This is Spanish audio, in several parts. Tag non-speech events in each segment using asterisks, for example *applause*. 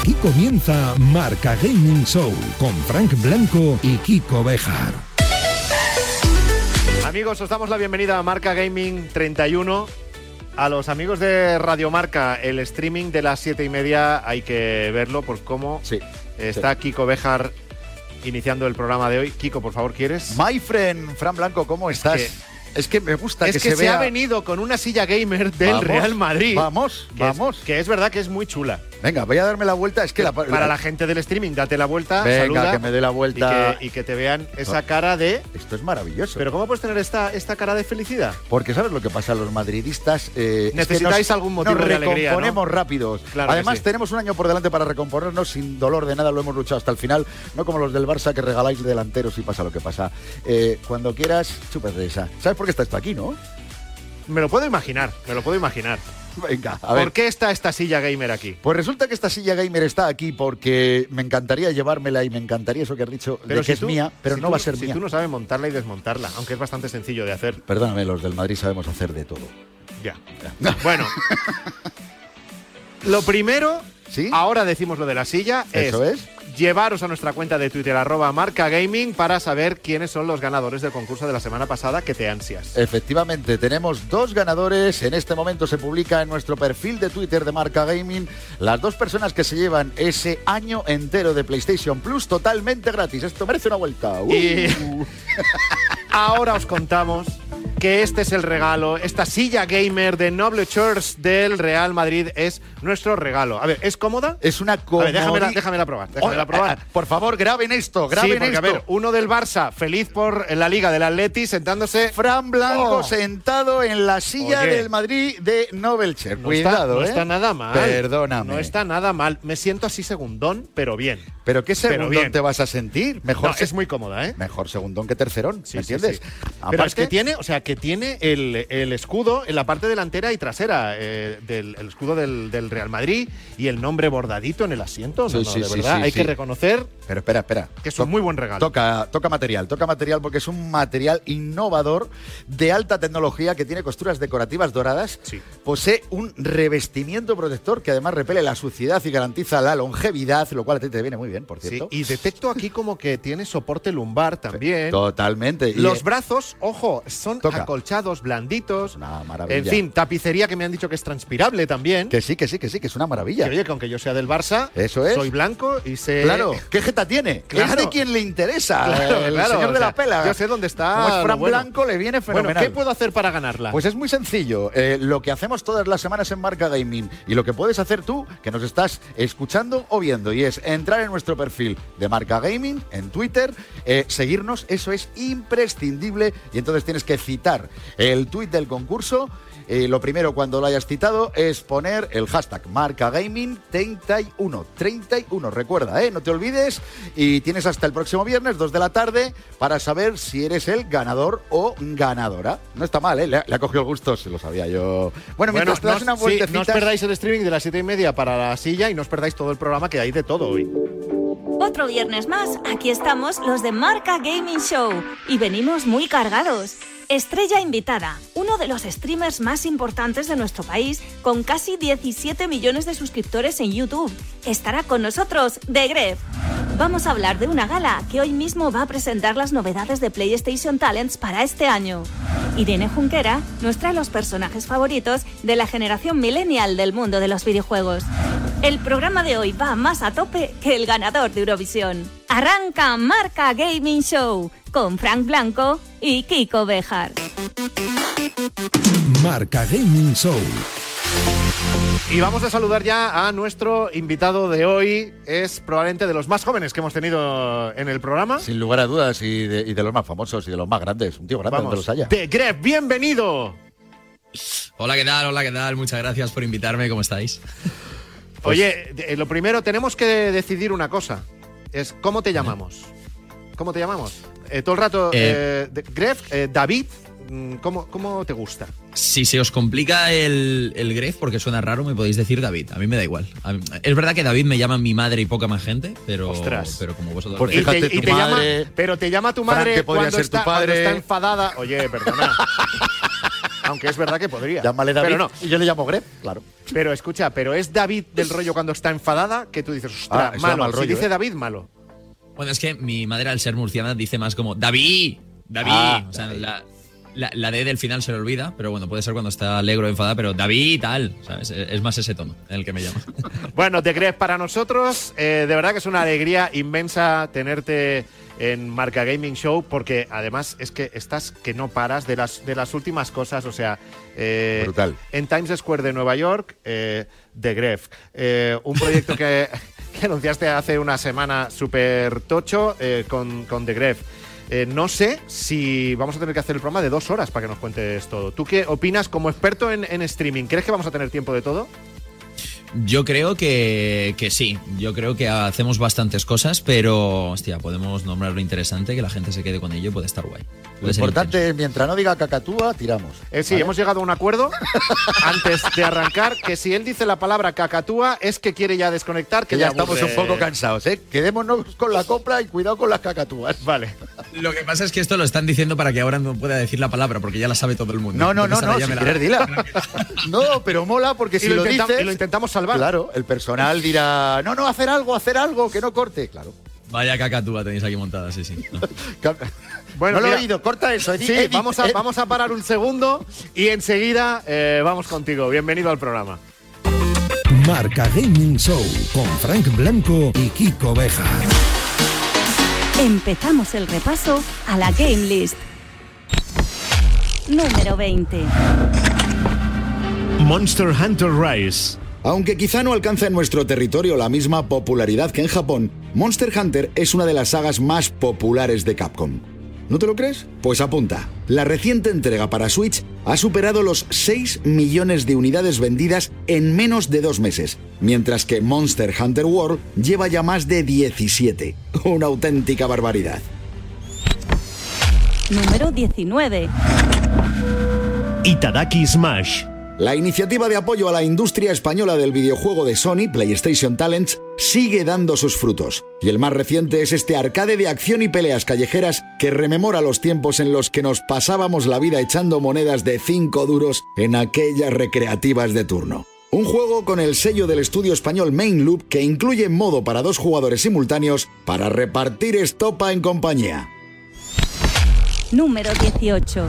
Aquí comienza Marca Gaming Show con Frank Blanco y Kiko Bejar. Amigos, os damos la bienvenida a Marca Gaming 31. A los amigos de Radio Marca, el streaming de las siete y media hay que verlo por cómo Sí. está Kiko Bejar iniciando el programa de hoy. Kiko, por favor, ¿quieres? My friend, Fran Blanco, ¿cómo estás? Es que, me gusta es que, que, se, se, vea. ha venido con una silla gamer del Vamos, Real Madrid. Vamos, que es- vamos. que es verdad que es muy chula. Venga, voy a darme la vuelta. Es que la, Para la gente del streaming, date la vuelta, Venga, saluda que me dé la vuelta. Y que, y que te vean esa cara de... Esto es maravilloso. Pero ¿cómo puedes tener esta, esta cara de felicidad? Porque sabes lo que pasa los madridistas. Eh, es que Necesitáis nos- algún motivo nos de alegría, ¿no? recomponemos rápidos. Claro que Además sí. tenemos un año por delante para recomponernos sin dolor de nada. Lo hemos luchado hasta el final. No como los del Barça que regaláis delanteros y pasa lo que pasa. Eh, cuando quieras, chúpate esa. ¿Sabes por qué está esto aquí, no? Me lo puedo imaginar, me lo puedo imaginar. Venga, a ver. ¿Por qué está esta silla gamer aquí? Pues resulta que esta silla gamer está aquí porque me encantaría llevármela y me encantaría eso que has dicho de que si es tú- mía, pero si no tú- va a ser si mía. tú no sabes montarla y desmontarla, aunque es bastante sencillo de hacer. Perdóname, los del Madrid sabemos hacer de todo. Ya. *laughs* Bueno. lo primero, ¿Sí? ahora decimos lo de la silla, Eso es, es. Llevaros a nuestra cuenta de Twitter, arroba marca gaming, para saber quiénes son los ganadores del concurso de la semana pasada que te ansias. Efectivamente, tenemos dos ganadores. En este momento se publica en nuestro perfil de Twitter de Marca Gaming las dos personas que se llevan ese año entero de PlayStation Plus totalmente gratis. Esto merece una vuelta. Uh. Y *laughs* ahora os contamos que este es el regalo, esta silla gamer de Noble Church del Real Madrid es nuestro regalo. A ver, ¿es cómoda? Es una A ver, comodi- déjamela, déjamela probar. déjamela Oh, probar. ah, Por favor, graben esto, graben sí, porque esto. a ver, uno del Barça, feliz por la Liga del Atleti, sentándose. Fran Blanco Oh. sentado en la silla Oye. del Madrid de Nobelcher. No está- Cuidado, no ¿eh? está nada mal. Perdóname. No está nada mal. Me siento así segundón, pero bien. Pero qué segundón te vas a sentir. Mejor, No, se- es muy cómoda, ¿eh? mejor segundón que tercerón, Sí, ¿me sí, entiendes? sí. Pero es Aparte- que tiene, o sea, que tiene el, el escudo en la parte delantera y trasera eh, del el escudo del, del Real Madrid y el nombre bordadito en el asiento. No, Sí, no, sí, de verdad, sí, hay que reconocer Pero espera, espera. que es un muy buen regalo. Toca, toca material, toca material porque es un material innovador de alta tecnología que tiene costuras decorativas doradas. Posee un revestimiento protector que además repele la suciedad y garantiza la longevidad, lo cual a ti te viene muy bien, por cierto. y detecto aquí como que tiene soporte lumbar también. Totalmente. Los eh, brazos, ojo, son Toca. acolchados, blanditos. una maravilla. En fin, tapicería que me han dicho que es transpirable también. Que sí, que sí, que sí, que es una maravilla. Que, oye, que aunque yo sea del Barça, Eso es. soy blanco y sé. Claro, ¿qué jeta tiene? Claro. Es de quien le interesa. Claro, el claro, señor de sea, la pela. Yo sé dónde está. Como es Fran bueno. Blanco, le viene fenomenal. Bueno, ¿qué puedo hacer para ganarla? Pues es muy sencillo. Eh, lo que hacemos todas las semanas en Marca Gaming y lo que puedes hacer tú, que nos estás escuchando o viendo, y es entrar en nuestro perfil de Marca Gaming en Twitter, eh, seguirnos, eso es imprescindible, y entonces tienes que citar el tweet del concurso. Eh, lo primero cuando lo hayas citado es poner el hashtag Marca Gaming 31. 31, recuerda, ¿eh? no te olvides. Y tienes hasta el próximo viernes, 2 de la tarde, para saber si eres el ganador o ganadora. No está mal, ¿eh? Le, ha- le ha cogido el gusto, se lo sabía yo. Bueno, mientras te no das os- una sí, vueltecita. no os perdáis el streaming de las siete y media para la silla y no os perdáis todo el programa que hay de todo hoy. Otro viernes más, aquí estamos los de Marca Gaming Show y venimos muy cargados. Estrella invitada, uno de los streamers más importantes de nuestro país, con casi 17 millones de suscriptores en YouTube. Estará con nosotros The Gref. Vamos a hablar de una gala que hoy mismo va a presentar las novedades de PlayStation Talents para este año. Irene Junquera nos trae los personajes favoritos de la generación millennial del mundo de los videojuegos. El programa de hoy va más a tope que el ganador de Eurovisión. Arranca Marca Gaming Show con Frank Blanco y Kiko Bejar. Marca Gaming Show. Y vamos a saludar ya a nuestro invitado de hoy. Es probablemente de los más jóvenes que hemos tenido en el programa. Sin lugar a dudas, y de, y de los más famosos y de los más grandes. Un tío grande donde los haya. De Gref, bienvenido. Hola, ¿qué tal? Hola, ¿qué tal? Muchas gracias por invitarme. ¿Cómo estáis? Oye, de- lo primero, tenemos que decidir una cosa. Es cómo te llamamos. ¿Cómo te llamamos? Eh, todo el rato, Eh, eh, de- Gref, eh, David, mm, ¿cómo, cómo te gusta? Si se os complica el, el gref porque suena raro, me podéis decir David. A mí me da igual. Mí- es verdad que David me llama mi madre y poca más gente, pero, Ostras. pero como vosotros Pues Y. Fíjate, te, y tu te llama, madre, pero te llama tu madre cuando, ser está, tu cuando padre. está enfadada. Oye, perdona. *laughs* Aunque es verdad que podría. Llámale David Pero no. y yo le llamo Gref, claro. Pero escucha, pero es David del rollo cuando está enfadada que tú dices, ostras, Ah, malo. mal si rollo, dice ¿eh? David, malo. Bueno, es que mi madre al ser murciana dice más como David, David. Ah, o sea, David. La, la, la D del final se le olvida, pero bueno, puede ser cuando está alegre o enfadada, pero David tal, ¿sabes? Es más ese tono en el que me llama. *laughs* Bueno, The Gref para nosotros, eh, de verdad que es una alegría inmensa tenerte en Marca Gaming Show, porque además es que estás que no paras de las, de las últimas cosas, o sea, eh, Brutal. en Times Square de Nueva York, eh, The Gref, eh, un proyecto que *laughs* anunciaste hace una semana súper tocho eh, con, con The Gref. Eh, no sé si vamos a tener que hacer el programa de dos horas para que nos cuentes todo. ¿Tú qué opinas como experto en, en streaming? ¿Crees que vamos a tener tiempo de todo? Yo creo que, que sí, yo creo que hacemos bastantes cosas, pero hostia, podemos nombrar lo interesante, que la gente se quede con ello y puede estar guay. Lo Puede ser importante es, mientras no diga cacatúa, tiramos. Eh, sí, ¿vale? hemos llegado a un acuerdo antes de arrancar que si él dice la palabra cacatúa es que quiere ya desconectar, que, Que ya estamos un poco cansados, ¿eh? Quedémonos con la copla y cuidado con las cacatúas. Vale. Lo que pasa es que esto lo están diciendo para que ahora no pueda decir la palabra, porque ya la sabe todo el mundo. No, no, no, Entonces no, me la- quieres *laughs* dila. No, pero mola porque Y si lo lo, intenta- dices... y lo intentamos salvar. Claro, el personal dirá, no, no, hacer algo, hacer algo, que no corte. Claro. Vaya cacatúa tenéis aquí montada, sí, sí. *laughs* No. Bueno, no lo mira, he oído, corta eso. Sí, vamos a, Ed- vamos a parar un segundo y enseguida eh, vamos contigo. Bienvenido al programa. Marca Gaming Show con Frank Blanco y Kiko Beja. Empezamos el repaso a la Game List. Número 20. Monster Hunter Rise. Aunque quizá no alcanza en nuestro territorio la misma popularidad que en Japón, Monster Hunter es una de las sagas más populares de Capcom. ¿No te lo crees? Pues apunta. La reciente entrega para Switch ha superado los 6 millones de unidades vendidas en menos de dos meses, mientras que Monster Hunter World lleva ya más de 17. *laughs* Una auténtica barbaridad. Número 19. Itadaki Smash. La iniciativa de apoyo a la industria española del videojuego de Sony, PlayStation Talents, sigue dando sus frutos. Y el más reciente es este arcade de acción y peleas callejeras que rememora los tiempos en los que nos pasábamos la vida echando monedas de 5 duros en aquellas recreativas de turno. Un juego con el sello del estudio español Main Loop que incluye modo para dos jugadores simultáneos para repartir estopa en compañía. Número 18.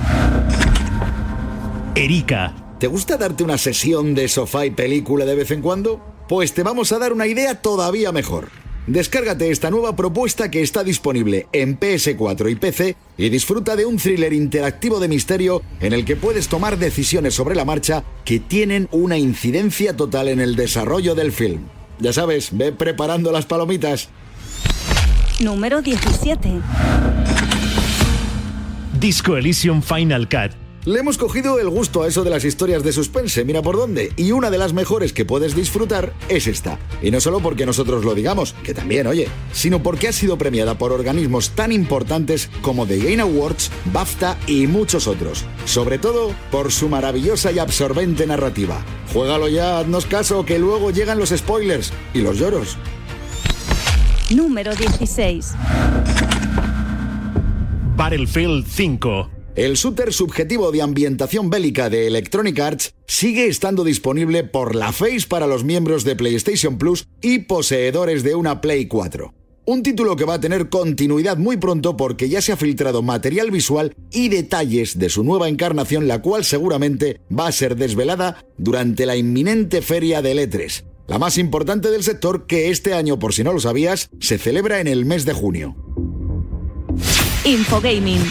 Erika. ¿Te gusta darte una sesión de sofá y película de vez en cuando? Pues te vamos a dar una idea todavía mejor. Descárgate esta nueva propuesta que está disponible en PS4 y PC y disfruta de un thriller interactivo de misterio en el que puedes tomar decisiones sobre la marcha que tienen una incidencia total en el desarrollo del film. Ya sabes, ve preparando las palomitas. Número 17. Disco Elysium Final Cut. Le hemos cogido el gusto a eso de las historias de suspense, mira por dónde. Y una de las mejores que puedes disfrutar es esta. Y no solo porque nosotros lo digamos, que también, oye, sino porque ha sido premiada por organismos tan importantes como The Game Awards, BAFTA y muchos otros. Sobre todo por su maravillosa y absorbente narrativa. Juégalo ya, haznos caso, que luego llegan los spoilers y los lloros. Número 16. Battlefield 5. El shooter subjetivo de ambientación bélica de Electronic Arts sigue estando disponible por la Face para los miembros de PlayStation Plus y poseedores de una Play 4. Un título que va a tener continuidad muy pronto porque ya se ha filtrado material visual y detalles de su nueva encarnación, la cual seguramente va a ser desvelada durante la inminente feria del E3, la más importante del sector que este año, por si no lo sabías, se celebra en el mes de junio. Infogaming.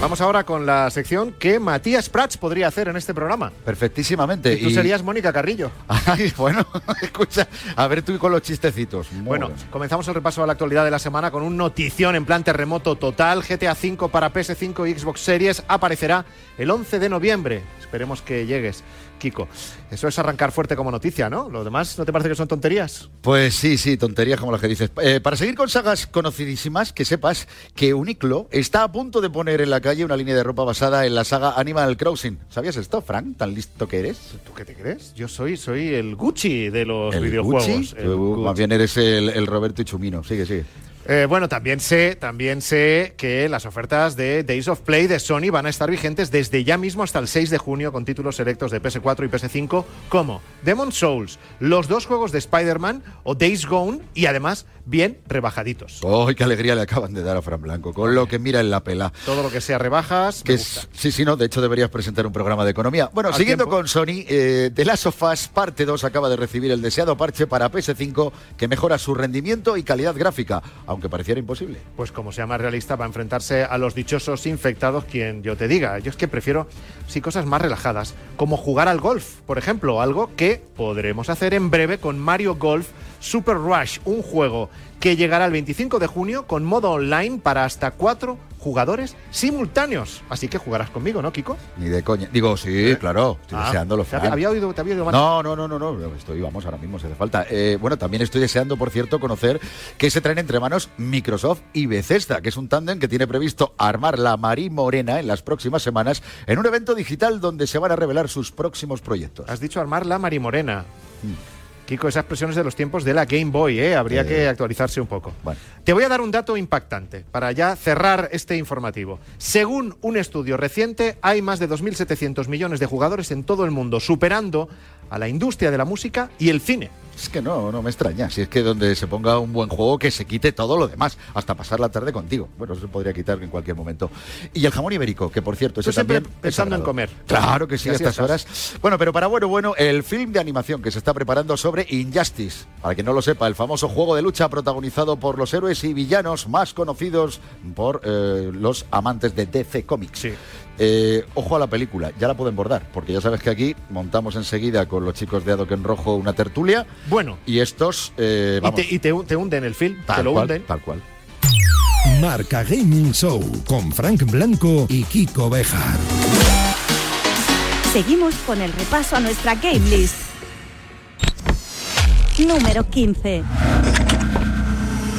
Vamos ahora con la sección que Matías Prats podría hacer en este programa. Perfectísimamente. Y tú serías Mónica Carrillo. Ay, bueno, *laughs* escucha, a ver tú con los chistecitos. Muy Bueno, bien. comenzamos el repaso a la actualidad de la semana con un notición en plan terremoto total. GTA V para PS5 y Xbox Series aparecerá el 11 de noviembre. Esperemos que llegues. Kiko. Eso es arrancar fuerte como noticia, ¿no? Lo demás, ¿no te parece que son tonterías? Pues sí, sí, tonterías como las que dices. Eh, para seguir con sagas conocidísimas, que sepas que Uniqlo está a punto de poner en la calle una línea de ropa basada en la saga Animal Crossing. ¿Sabías esto, Frank? ¿Tan listo que eres? ¿Tú qué te crees? Yo soy, soy el Gucci de los ¿El videojuegos. Gucci? el Tú, Gucci. Más bien eres el, el Roberto Ichumino. Sigue, sigue. Eh, bueno, también sé, también sé que las ofertas de Days of Play de Sony van a estar vigentes desde ya mismo hasta el 6 de junio con títulos selectos de PS4 y PS5 como Demon Souls, los dos juegos de Spider-Man o Days Gone y además bien rebajaditos. ¡Ay, qué alegría le acaban de dar a Fran Blanco! Con lo que mira en la pela. Todo lo que sea rebajas, Que me es, gusta. sí, sí, no, de hecho deberías presentar un programa de economía. Bueno, siguiendo tiempo. con Sony, eh, The Last of Us Parte 2 acaba de recibir el deseado parche para PS5 que mejora su rendimiento y calidad gráfica, aunque pareciera imposible. Pues como sea más realista va a enfrentarse a los dichosos infectados quien yo te diga. Yo es que prefiero sí cosas más relajadas, como jugar al golf, por ejemplo, algo que podremos hacer en breve con Mario Golf Super Rush, un juego que llegará el 25 de junio con modo online para hasta cuatro jugadores simultáneos. Así que jugarás conmigo, ¿no, Kiko? Ni de coña. Digo, sí, claro, estoy Ah, deseándolo, te había, oído, te había oído mal. No, no, no, no, no, estoy, vamos, ahora mismo se hace falta. Eh, bueno, también estoy deseando, por cierto, conocer que se traen entre manos Microsoft y Bethesda, que es un tándem que tiene previsto armar la Marí Morena en las próximas semanas en un evento digital donde se van a revelar sus próximos proyectos. Has dicho armar la marimorena. Kiko, esas expresiones de los tiempos de la Game Boy, ¿eh? Habría Eh, que actualizarse un poco. bueno. Te voy a dar un dato impactante para ya cerrar este informativo. Según un estudio reciente, hay más de 2.700 millones de jugadores en todo el mundo, superando a la industria de la música y el cine. Es que no, no me extraña. Si es que donde se ponga un buen juego, que se quite todo lo demás, hasta pasar la tarde contigo. Bueno, eso se podría quitar en cualquier momento. Y el jamón ibérico, que por cierto, ese Tú siempre también es pensando en comer. Claro que sí, a estas estás. horas. Bueno, pero para bueno, bueno, el film de animación que se está preparando sobre Injustice. Para quien no lo sepa, el famoso juego de lucha protagonizado por los héroes y villanos más conocidos por eh, los amantes de DC Comics. Sí. Eh, ojo a la película, ya la pueden bordar, porque ya sabes que aquí montamos enseguida con los chicos de Adoken Rojo una tertulia. Bueno, Y estos, eh, y, te, y te, te hunden el film, tal te lo cual, hunden. tal cual. Marca Gaming Show con Frank Blanco y Kiko Bejar. Seguimos con el repaso a nuestra game list. Número 15.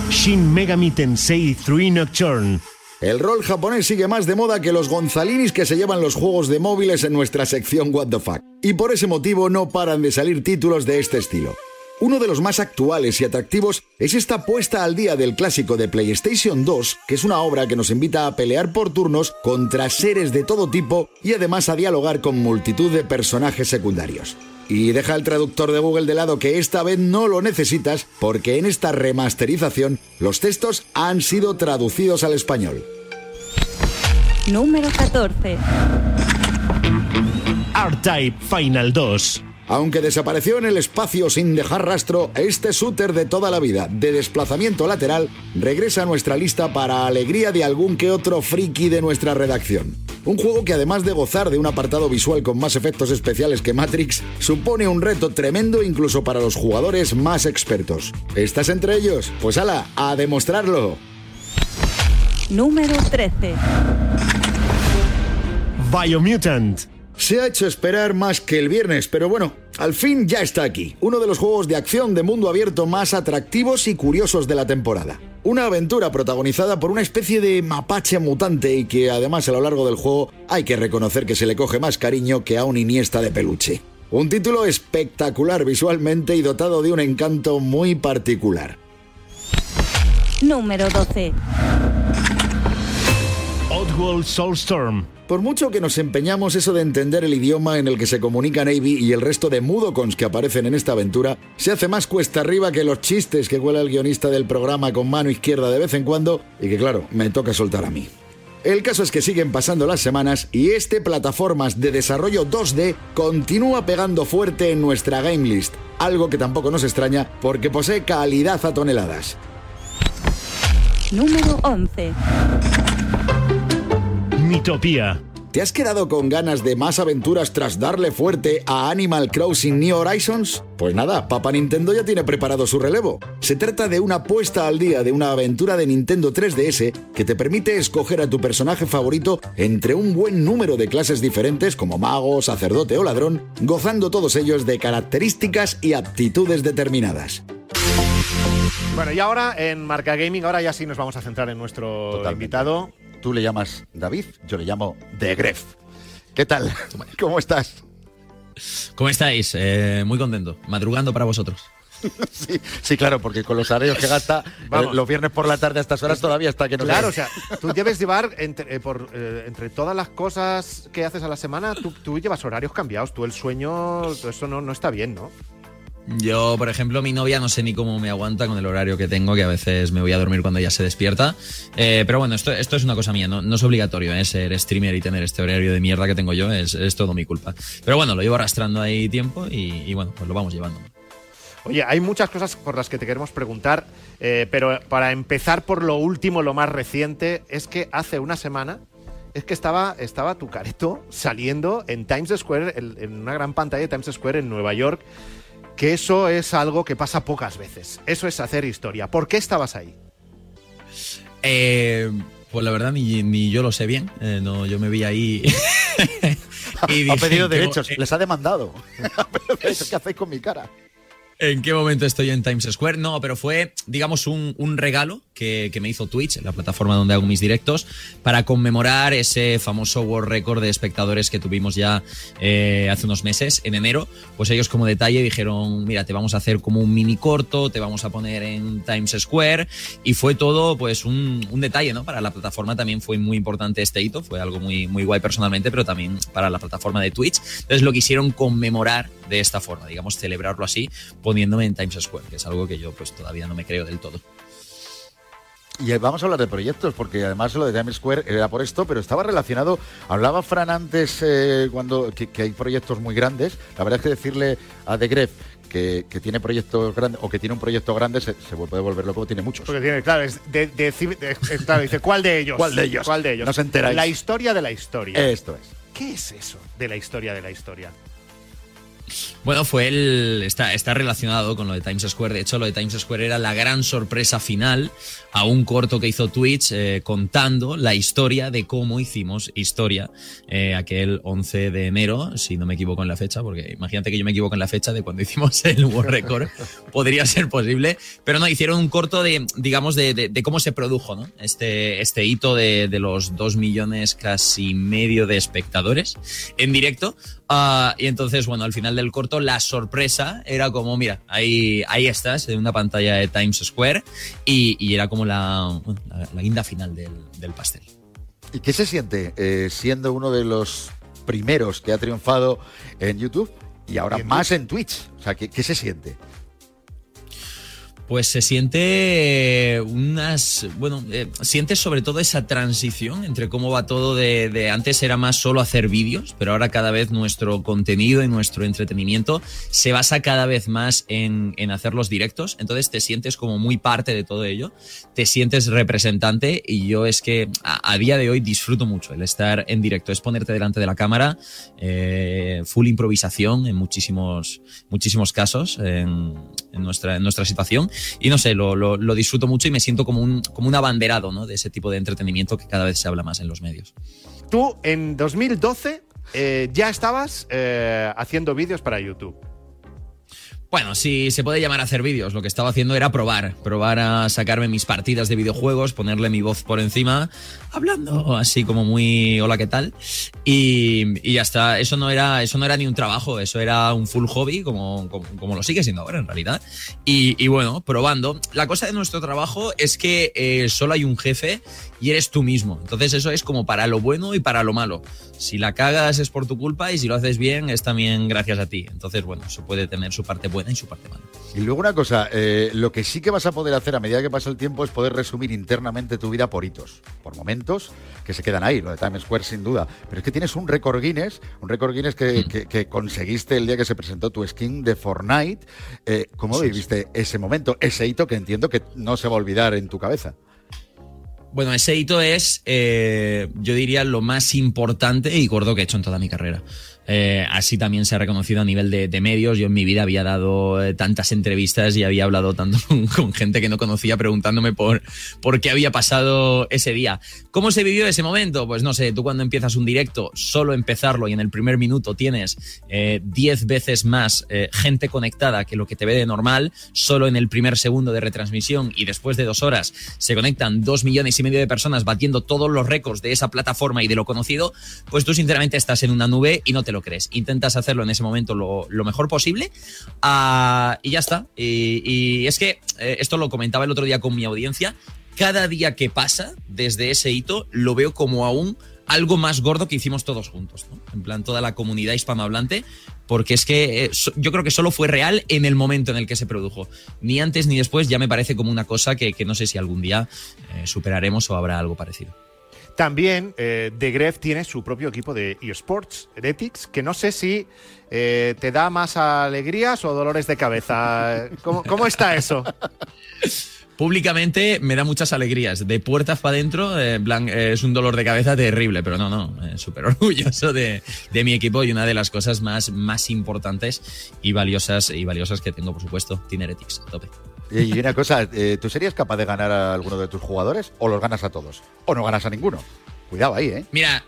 Shin Megami Tensei 3 Nocturne. El rol japonés sigue más de moda que los gonzalinis que se llevan los juegos de móviles en nuestra sección What the Fuck. Y por ese motivo no paran de salir títulos de este estilo. Uno de los más actuales y atractivos es esta puesta al día del clásico de PlayStation 2, que es una obra que nos invita a pelear por turnos contra seres de todo tipo y además a dialogar con multitud de personajes secundarios. Y deja el traductor de Google de lado que esta vez no lo necesitas porque en esta remasterización los textos han sido traducidos al español. Número 14. R-Type Final 2. Aunque desapareció en el espacio sin dejar rastro, este shooter de toda la vida, de desplazamiento lateral, regresa a nuestra lista para alegría de algún que otro friki de nuestra redacción. Un juego que además de gozar de un apartado visual con más efectos especiales que Matrix, supone un reto tremendo incluso para los jugadores más expertos. ¿Estás entre ellos? Pues ala, a demostrarlo. Número 13. Biomutant. Se ha hecho esperar más que el viernes, pero bueno, al fin ya está aquí. Uno de los juegos de acción de mundo abierto más atractivos y curiosos de la temporada. Una aventura protagonizada por una especie de mapache mutante y que además a lo largo del juego hay que reconocer que se le coge más cariño que a un Iniesta de peluche. Un título espectacular visualmente y dotado de un encanto muy particular. Número 12. Oddworld Soulstorm. Por mucho que nos empeñamos eso de entender el idioma en el que se comunica Navy y el resto de mudocons que aparecen en esta aventura, se hace más cuesta arriba que los chistes que cuela el guionista del programa con mano izquierda de vez en cuando y que claro, me toca soltar a mí. El caso es que siguen pasando las semanas y este plataformas de desarrollo 2D continúa pegando fuerte en nuestra game list, algo que tampoco nos extraña porque posee calidad a toneladas. Número 11. Mitopía. ¿Te has quedado con ganas de más aventuras tras darle fuerte a Animal Crossing New Horizons? Pues nada, Papa Nintendo ya tiene preparado su relevo. Se trata de una puesta al día de una aventura de Nintendo 3DS que te permite escoger a tu personaje favorito entre un buen número de clases diferentes como mago, sacerdote o ladrón, gozando todos ellos de características y aptitudes determinadas. Bueno, y ahora en Marca Gaming, ahora ya sí nos vamos a centrar en nuestro Totalmente. invitado. Tú le llamas David, yo le llamo The Gref. ¿Qué tal? *laughs* ¿Cómo estás? ¿Cómo estáis? Eh, muy contento. Madrugando para vosotros. *laughs* Sí, sí, claro, porque con los horarios que gasta *laughs* Vamos. eh, los viernes por la tarde a estas horas todavía está que no Claro, o sea, tú debes llevar entre, eh, por, eh, entre todas las cosas que haces a la semana, tú, tú llevas horarios cambiados. Tú el sueño, todo eso no, no está bien, ¿no? Yo, por ejemplo, mi novia no sé ni cómo me aguanta con el horario que tengo, que a veces me voy a dormir cuando ella se despierta. Eh, pero bueno, esto, es una cosa mía, no, es obligatorio ¿eh? ser streamer y tener este horario de mierda que tengo yo, es, todo mi culpa. Pero bueno, lo llevo arrastrando ahí tiempo y, bueno, pues lo vamos llevando. Oye, hay muchas cosas por las que te queremos preguntar, eh, pero para empezar por lo último, lo más reciente, es que hace una semana es que estaba, estaba tu careto saliendo en Times Square, en una gran pantalla de Times Square en Nueva York, que eso es algo que pasa pocas veces. Eso es hacer historia. ¿Por qué estabas ahí? Eh, pues la verdad ni, ni yo lo sé bien, Eh, no, yo me vi ahí... *laughs* y Ha pedido ¿en qué derechos, les ha demandado. *laughs* ¿Qué hacéis con mi cara? ¿En qué momento estoy en Times Square? No, pero fue, digamos, un, regalo que, me hizo Twitch, la plataforma donde hago mis directos, para conmemorar ese famoso World Record de espectadores que tuvimos ya eh, hace unos meses, en enero. Pues ellos como detalle dijeron, mira, te vamos a hacer como un mini corto, te vamos a poner en Times Square. Y fue todo, pues, un, un detalle, ¿no? Para la plataforma también fue muy importante este hito, fue algo muy, muy guay personalmente, pero también para la plataforma de Twitch. Entonces lo quisieron conmemorar de esta forma, digamos, celebrarlo así, poniéndome en Times Square, que es algo que yo pues todavía no me creo del todo. Y vamos a hablar de proyectos, porque además lo de Times Square era por esto, pero estaba relacionado. Hablaba Fran antes eh, cuando que, que hay proyectos muy grandes. La verdad es que decirle a The Gref que, que tiene proyectos grandes o que tiene un proyecto grande se, se puede volver loco, tiene muchos. Porque tiene, claro, es de, de- de- claro, dice, ¿cuál de ellos? ¿Cuál de ellos? ¿Cuál de ellos? No os enteráis. La historia de la historia. Esto es. ¿Qué es eso de la historia de la historia? Bueno, fue el. Está, está relacionado con lo de Times Square. De hecho, lo de Times Square era la gran sorpresa final a un corto que hizo Twitch eh, contando la historia de cómo hicimos historia eh, aquel 11 de enero, si no me equivoco en la fecha, porque imagínate que yo me equivoco en la fecha de cuando *laughs* hicimos el World Record. Podría ser posible. Pero no, hicieron un corto de, digamos, de, de- cómo se produjo, ¿no? Este, este hito de, de los dos millones casi medio de espectadores en directo. Ah, y entonces, bueno, al final del corto, la sorpresa era como, mira, ahí, ahí estás, en una pantalla de Times Square, y, y era como la, la, la guinda final del, del pastel. ¿Y qué se siente eh, siendo uno de los primeros que ha triunfado en YouTube y ahora ¿Y en más en Twitch? O sea, ¿qué, qué se siente? Pues se siente eh, unas. Bueno, eh, sientes sobre todo esa transición entre cómo va todo de, de antes era más solo hacer vídeos, pero ahora cada vez nuestro contenido y nuestro entretenimiento se basa cada vez más en, en hacer los directos. Entonces te sientes como muy parte de todo ello, te sientes representante y yo es que a, día de hoy disfruto mucho el estar en directo, es ponerte delante de la cámara, eh, full improvisación en muchísimos, muchísimos casos en nuestra, en nuestra situación. Y no sé, lo, lo, disfruto mucho y me siento como un, como un abanderado ¿no? de ese tipo de entretenimiento que cada vez se habla más en los medios. Tú en 2012 eh, ya estabas eh, haciendo vídeos para YouTube. Bueno, si se puede llamar a hacer vídeos, lo que estaba haciendo era probar, probar a sacarme mis partidas de videojuegos, ponerle mi voz por encima, hablando así como muy hola, ¿qué tal? Y, y ya está, eso no era, eso no era ni un trabajo, eso era un full hobby, como, como, como lo sigue siendo ahora en realidad. Y, y bueno, probando. La cosa de nuestro trabajo es que eh, solo hay un jefe y eres tú mismo. Entonces eso es como para lo bueno y para lo malo. Si la cagas es por tu culpa y si lo haces bien es también gracias a ti. Entonces, bueno, eso puede tener su parte buena y su parte mala. Y luego una cosa, eh, lo que sí que vas a poder hacer a medida que pasa el tiempo es poder resumir internamente tu vida por hitos, por momentos que se quedan ahí, lo de Times Square sin duda. Pero es que tienes un récord Guinness, un récord Guinness que, que- que conseguiste el día que se presentó tu skin de Fortnite. Eh, ¿Cómo viviste ese momento, ese hito que entiendo que no se va a olvidar en tu cabeza? Bueno, ese hito es, eh, yo diría, lo más importante y gordo que he hecho en toda mi carrera. Eh, así también se ha reconocido a nivel de, medios. Yo en mi vida había dado eh, tantas entrevistas y había hablado tanto *laughs* con, gente que no conocía preguntándome por, por qué había pasado ese día. ¿Cómo se vivió ese momento? Pues no sé, tú cuando empiezas un directo, solo empezarlo y en el primer minuto tienes eh, 10 veces más eh, gente conectada que lo que te ve de normal, solo en el primer segundo de retransmisión y después de dos horas se conectan dos millones y medio de personas batiendo todos los récords de esa plataforma y de lo conocido, pues tú sinceramente estás en una nube y no te lo crees. Intentas hacerlo en ese momento lo, mejor posible ah, y ya está. Y, es que eh, esto lo comentaba el otro día con mi audiencia. Cada día que pasa desde ese hito lo veo como aún algo más gordo que hicimos todos juntos. En plan, toda la comunidad hispanohablante, porque es que eh, yo creo que solo fue real en el momento en el que se produjo. Ni antes ni después ya me parece como una cosa que, que no sé si algún día eh, superaremos o habrá algo parecido. También eh, The Gref tiene su propio equipo de eSports, Heretics, que no sé si eh, te da más alegrías o dolores de cabeza. *laughs* ¿Cómo, cómo está eso? Públicamente me da muchas alegrías. De puertas para adentro, eh, eh, es un dolor de cabeza terrible, pero no, no, eh, súper *laughs* orgulloso de, de mi equipo y una de las cosas más, más importantes y valiosas, y valiosas que tengo, por supuesto, Team Heretics, a tope. Y una cosa, eh, ¿tú serías capaz de ganar a alguno de tus jugadores o los ganas a todos? ¿O no ganas a ninguno? Cuidado ahí, ¿eh? Mira,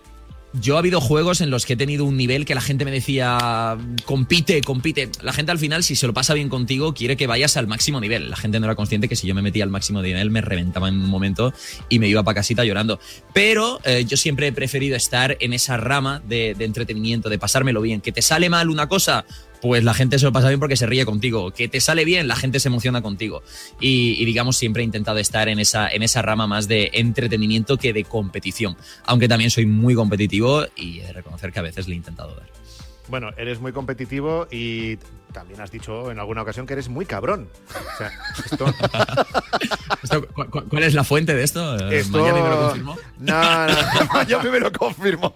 yo ha habido juegos en los que he tenido un nivel que la gente me decía, compite, compite. La gente al final, si se lo pasa bien contigo, quiere que vayas al máximo nivel. La gente no era consciente que si yo me metía al máximo nivel me reventaba en un momento y me iba para casita llorando. Pero eh, yo siempre he preferido estar en esa rama de, de entretenimiento, de pasármelo bien. Que te sale mal una cosa, pues la gente se lo pasa bien porque se ríe contigo. Que te sale bien, la gente se emociona contigo. Y, digamos, siempre he intentado estar en esa, en esa rama más de entretenimiento que de competición. Aunque también soy muy competitivo y he de reconocer que a veces le he intentado dar. Bueno, eres muy competitivo y también has dicho en alguna ocasión que eres muy cabrón. O sea, esto, *laughs* ¿Esto, cu cu ¿Cuál es la fuente de esto? Eh, esto- ¿Miami me lo confirmó? *laughs* No, no. Yo me lo confirmo.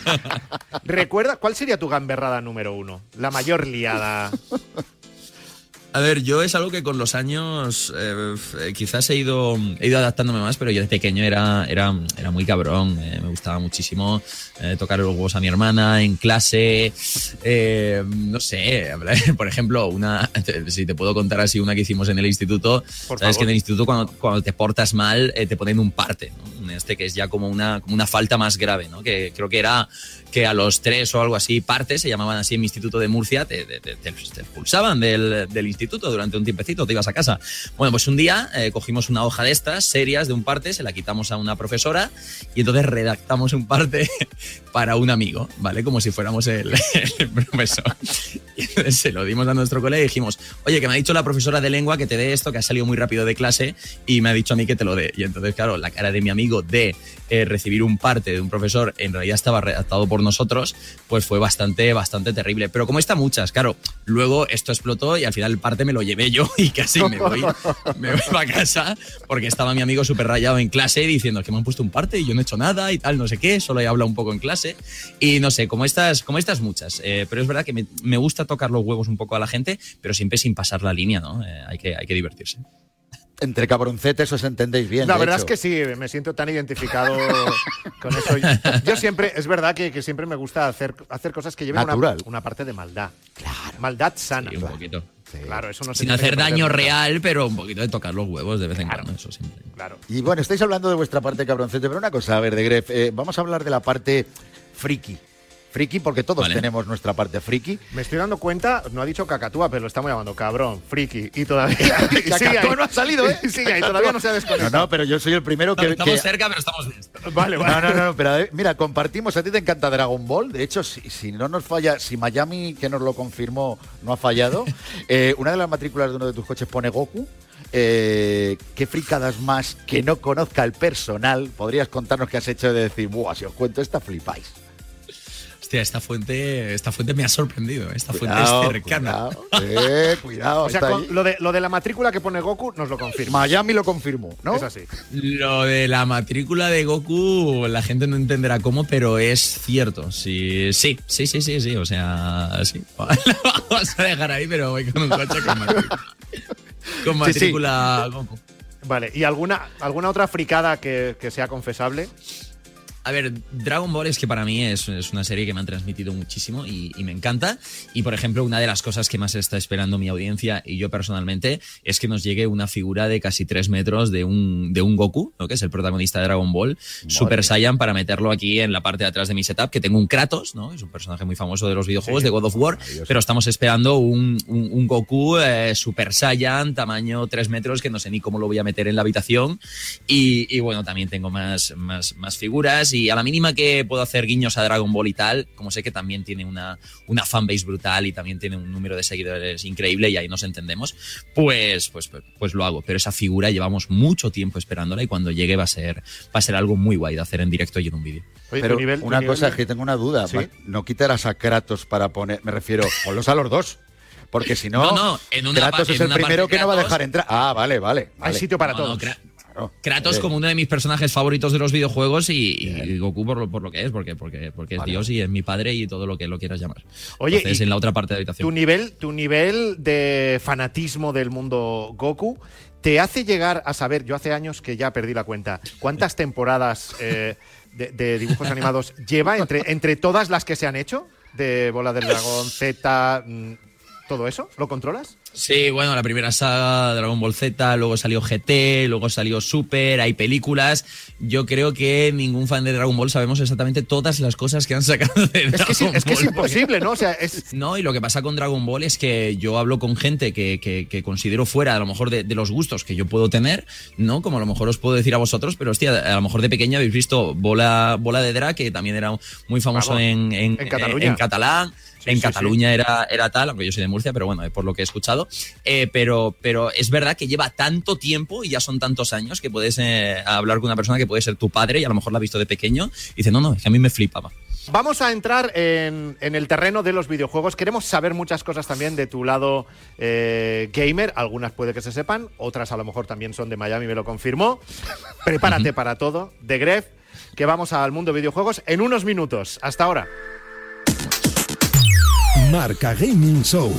*laughs* Recuerda, ¿cuál sería tu gamberrada número uno? La mayor liada. A ver, yo es algo que con los años eh, quizás he ido, he ido adaptándome más, pero yo de pequeño era, era, era muy cabrón. eh, me gustaba muchísimo eh, tocar los huevos a mi hermana en clase. no sé, *laughs* por ejemplo, una, si te puedo contar así, una que hicimos en el instituto. Por Sabes favor. que en el instituto cuando, cuando te portas mal te ponen un parte, ¿no? Este que es ya como una, como una falta más grave, ¿no? Que creo que era que a los tres o algo así, partes, se llamaban así en mi instituto de Murcia, te- te- te expulsaban del, del instituto durante un tiempecito, te ibas a casa. Bueno, pues un día eh, cogimos una hoja de estas, serias, de un parte, se la quitamos a una profesora y entonces redactamos un parte *laughs* para un amigo, ¿vale? Como si fuéramos el, *laughs* el profesor. *laughs* Y entonces se lo dimos a nuestro colega y dijimos, oye, que me ha dicho la profesora de lengua que te dé esto, que ha salido muy rápido de clase y me ha dicho a mí que te lo dé. Y entonces, claro, la cara de mi amigo de eh, recibir un parte de un profesor en realidad estaba redactado por nosotros, pues fue bastante, bastante terrible. Pero como está muchas, claro, luego esto explotó y al final el parte me lo llevé yo y casi me voy, me voy para casa porque estaba mi amigo súper rayado en clase diciendo que me han puesto un parte y yo no he hecho nada y tal, no sé qué, solo he hablado un poco en clase. Y no sé, como estas, como estas muchas. Eh, pero es verdad que me, me gusta tocar los huevos un poco a la gente, pero siempre sin pasar la línea, ¿no? Eh, hay, que, hay que divertirse. Entre cabroncetes os entendéis bien. La verdad hecho. es que sí, me siento tan identificado *laughs* con eso. Yo siempre, es verdad que, que siempre me gusta hacer, hacer cosas que lleven una, una parte de maldad. Claro. Maldad sana. Sí, un poquito. Claro, eso no Sin hacer daño real, pero un poquito de tocar los huevos de vez en Claro. cuando, eso siempre. Claro. Y bueno, estáis hablando de vuestra parte cabroncete, pero una cosa, a ver, de Gref, eh, vamos a hablar de la parte friki. Friki, porque todos Vale. tenemos nuestra parte friki. Me estoy dando cuenta, no ha dicho cacatúa, pero lo estamos llamando cabrón, friki, y todavía. *laughs* y Cacatúa *laughs* no ha salido, ¿eh? *laughs* Y ahí, todavía no se ha No, desconectado. no, pero yo soy el primero que. estamos que- cerca, pero estamos bien. Vale, vale. No, no, no, no, pero eh, mira, compartimos, a ti te encanta Dragon Ball, de hecho, si, si no nos falla, si Miami, que nos lo confirmó, no ha fallado, eh, una de las matrículas de uno de tus coches pone Goku, eh, ¿qué fricadas más que no conozca el personal podrías contarnos que has hecho de decir, buah, si os cuento esta flipáis? Hostia, esta fuente, esta fuente me ha sorprendido. ¿eh? Esta fuente es cercana. Cuidado, eh, cuidado, O sea, con lo, de, lo de la matrícula que pone Goku nos lo confirma. Miami lo confirmó, ¿no? Es así. Lo de la matrícula de Goku, la gente no entenderá cómo, pero es cierto. Sí, sí, sí, sí, sí, sí. O sea, sí. *laughs* Lo vamos a dejar ahí, pero voy con un coche con matrícula. *laughs* Con Sí, sí. matrícula Goku. Vale, ¿y alguna, alguna otra fricada que, que sea confesable? A ver, Dragon Ball es que para mí es, es una serie que me han transmitido muchísimo y, y me encanta. Y por ejemplo, una de las cosas que más está esperando mi audiencia y yo personalmente es que nos llegue una figura de casi tres metros de un, de un Goku, ¿no? que es el protagonista de Dragon Ball, Super Saiyan, para meterlo aquí en la parte de atrás de mi setup, que tengo un Kratos, ¿no? es un personaje muy famoso de los videojuegos, Sí. de God of War, pero estamos esperando un, un, un Goku eh, Super Saiyan, tamaño tres metros, que no sé ni cómo lo voy a meter en la habitación. Y, y bueno, también tengo más, más, más figuras y a la mínima que puedo hacer guiños a Dragon Ball y tal, como sé que también tiene una, una fanbase brutal y también tiene un número de seguidores increíble y ahí nos entendemos, pues, pues, pues, pues lo hago. Pero esa figura llevamos mucho tiempo esperándola y cuando llegue va a ser, va a ser algo muy guay de hacer en directo y en un vídeo. Oye, Pero tu nivel- tu una cosa es que tengo una duda. Sí. No quitarás a Kratos para poner. Me refiero, ponlos a los dos. Porque si no, No, no, en una Kratos es en el una primero parte que no va a dejar entrar. Ah, vale, vale. Hay sitio para No, no, todos. Claro. Kratos Oye, como uno de mis personajes favoritos de los videojuegos y, y Goku por lo, por lo que es, porque, porque, porque es Vale. Dios y es mi padre y todo lo que lo quieras llamar. Oye, Entonces, y en la otra parte de la Tu habitación. nivel, tu nivel de fanatismo del mundo Goku te hace llegar a saber, yo hace años que ya perdí la cuenta, cuántas temporadas eh, de, de dibujos animados lleva entre, entre todas las que se han hecho, de Bola del Dragón, Z, mm, todo eso, ¿lo controlas? Sí, bueno, la primera saga Dragon Ball Z, luego salió GT, luego salió Super, hay películas. Yo creo que ningún fan de Dragon Ball sabemos exactamente todas las cosas que han sacado de Es que, sí- Dragon es, que es Ball, imposible, ¿no? O sea, es, No, y lo que pasa con Dragon Ball es que yo hablo con gente que, que- que considero fuera a lo mejor de, de los gustos que yo puedo tener, ¿no? Como a lo mejor os puedo decir a vosotros, pero hostia, a lo mejor de pequeña habéis visto Bola, Bola de Dra, que también era muy famoso Vamos, en, en, en Cataluña. en catalán. Sí, en sí, Cataluña Era, era tal, aunque yo soy de Murcia, pero bueno, por lo que he escuchado. Eh, pero, pero es verdad que lleva tanto tiempo y ya son tantos años que puedes eh, hablar con una persona que puede ser tu padre y a lo mejor la ha visto de pequeño y dice, no, no, es que a mí me flipaba. Vamos a entrar en, en el terreno de los videojuegos. Queremos saber muchas cosas también de tu lado eh, gamer. Algunas puede que se sepan, otras a lo mejor también son de Miami, me lo confirmó. *laughs* Prepárate para todo. De Gref, que vamos al mundo de videojuegos en unos minutos. Hasta ahora. Marca Gaming Show.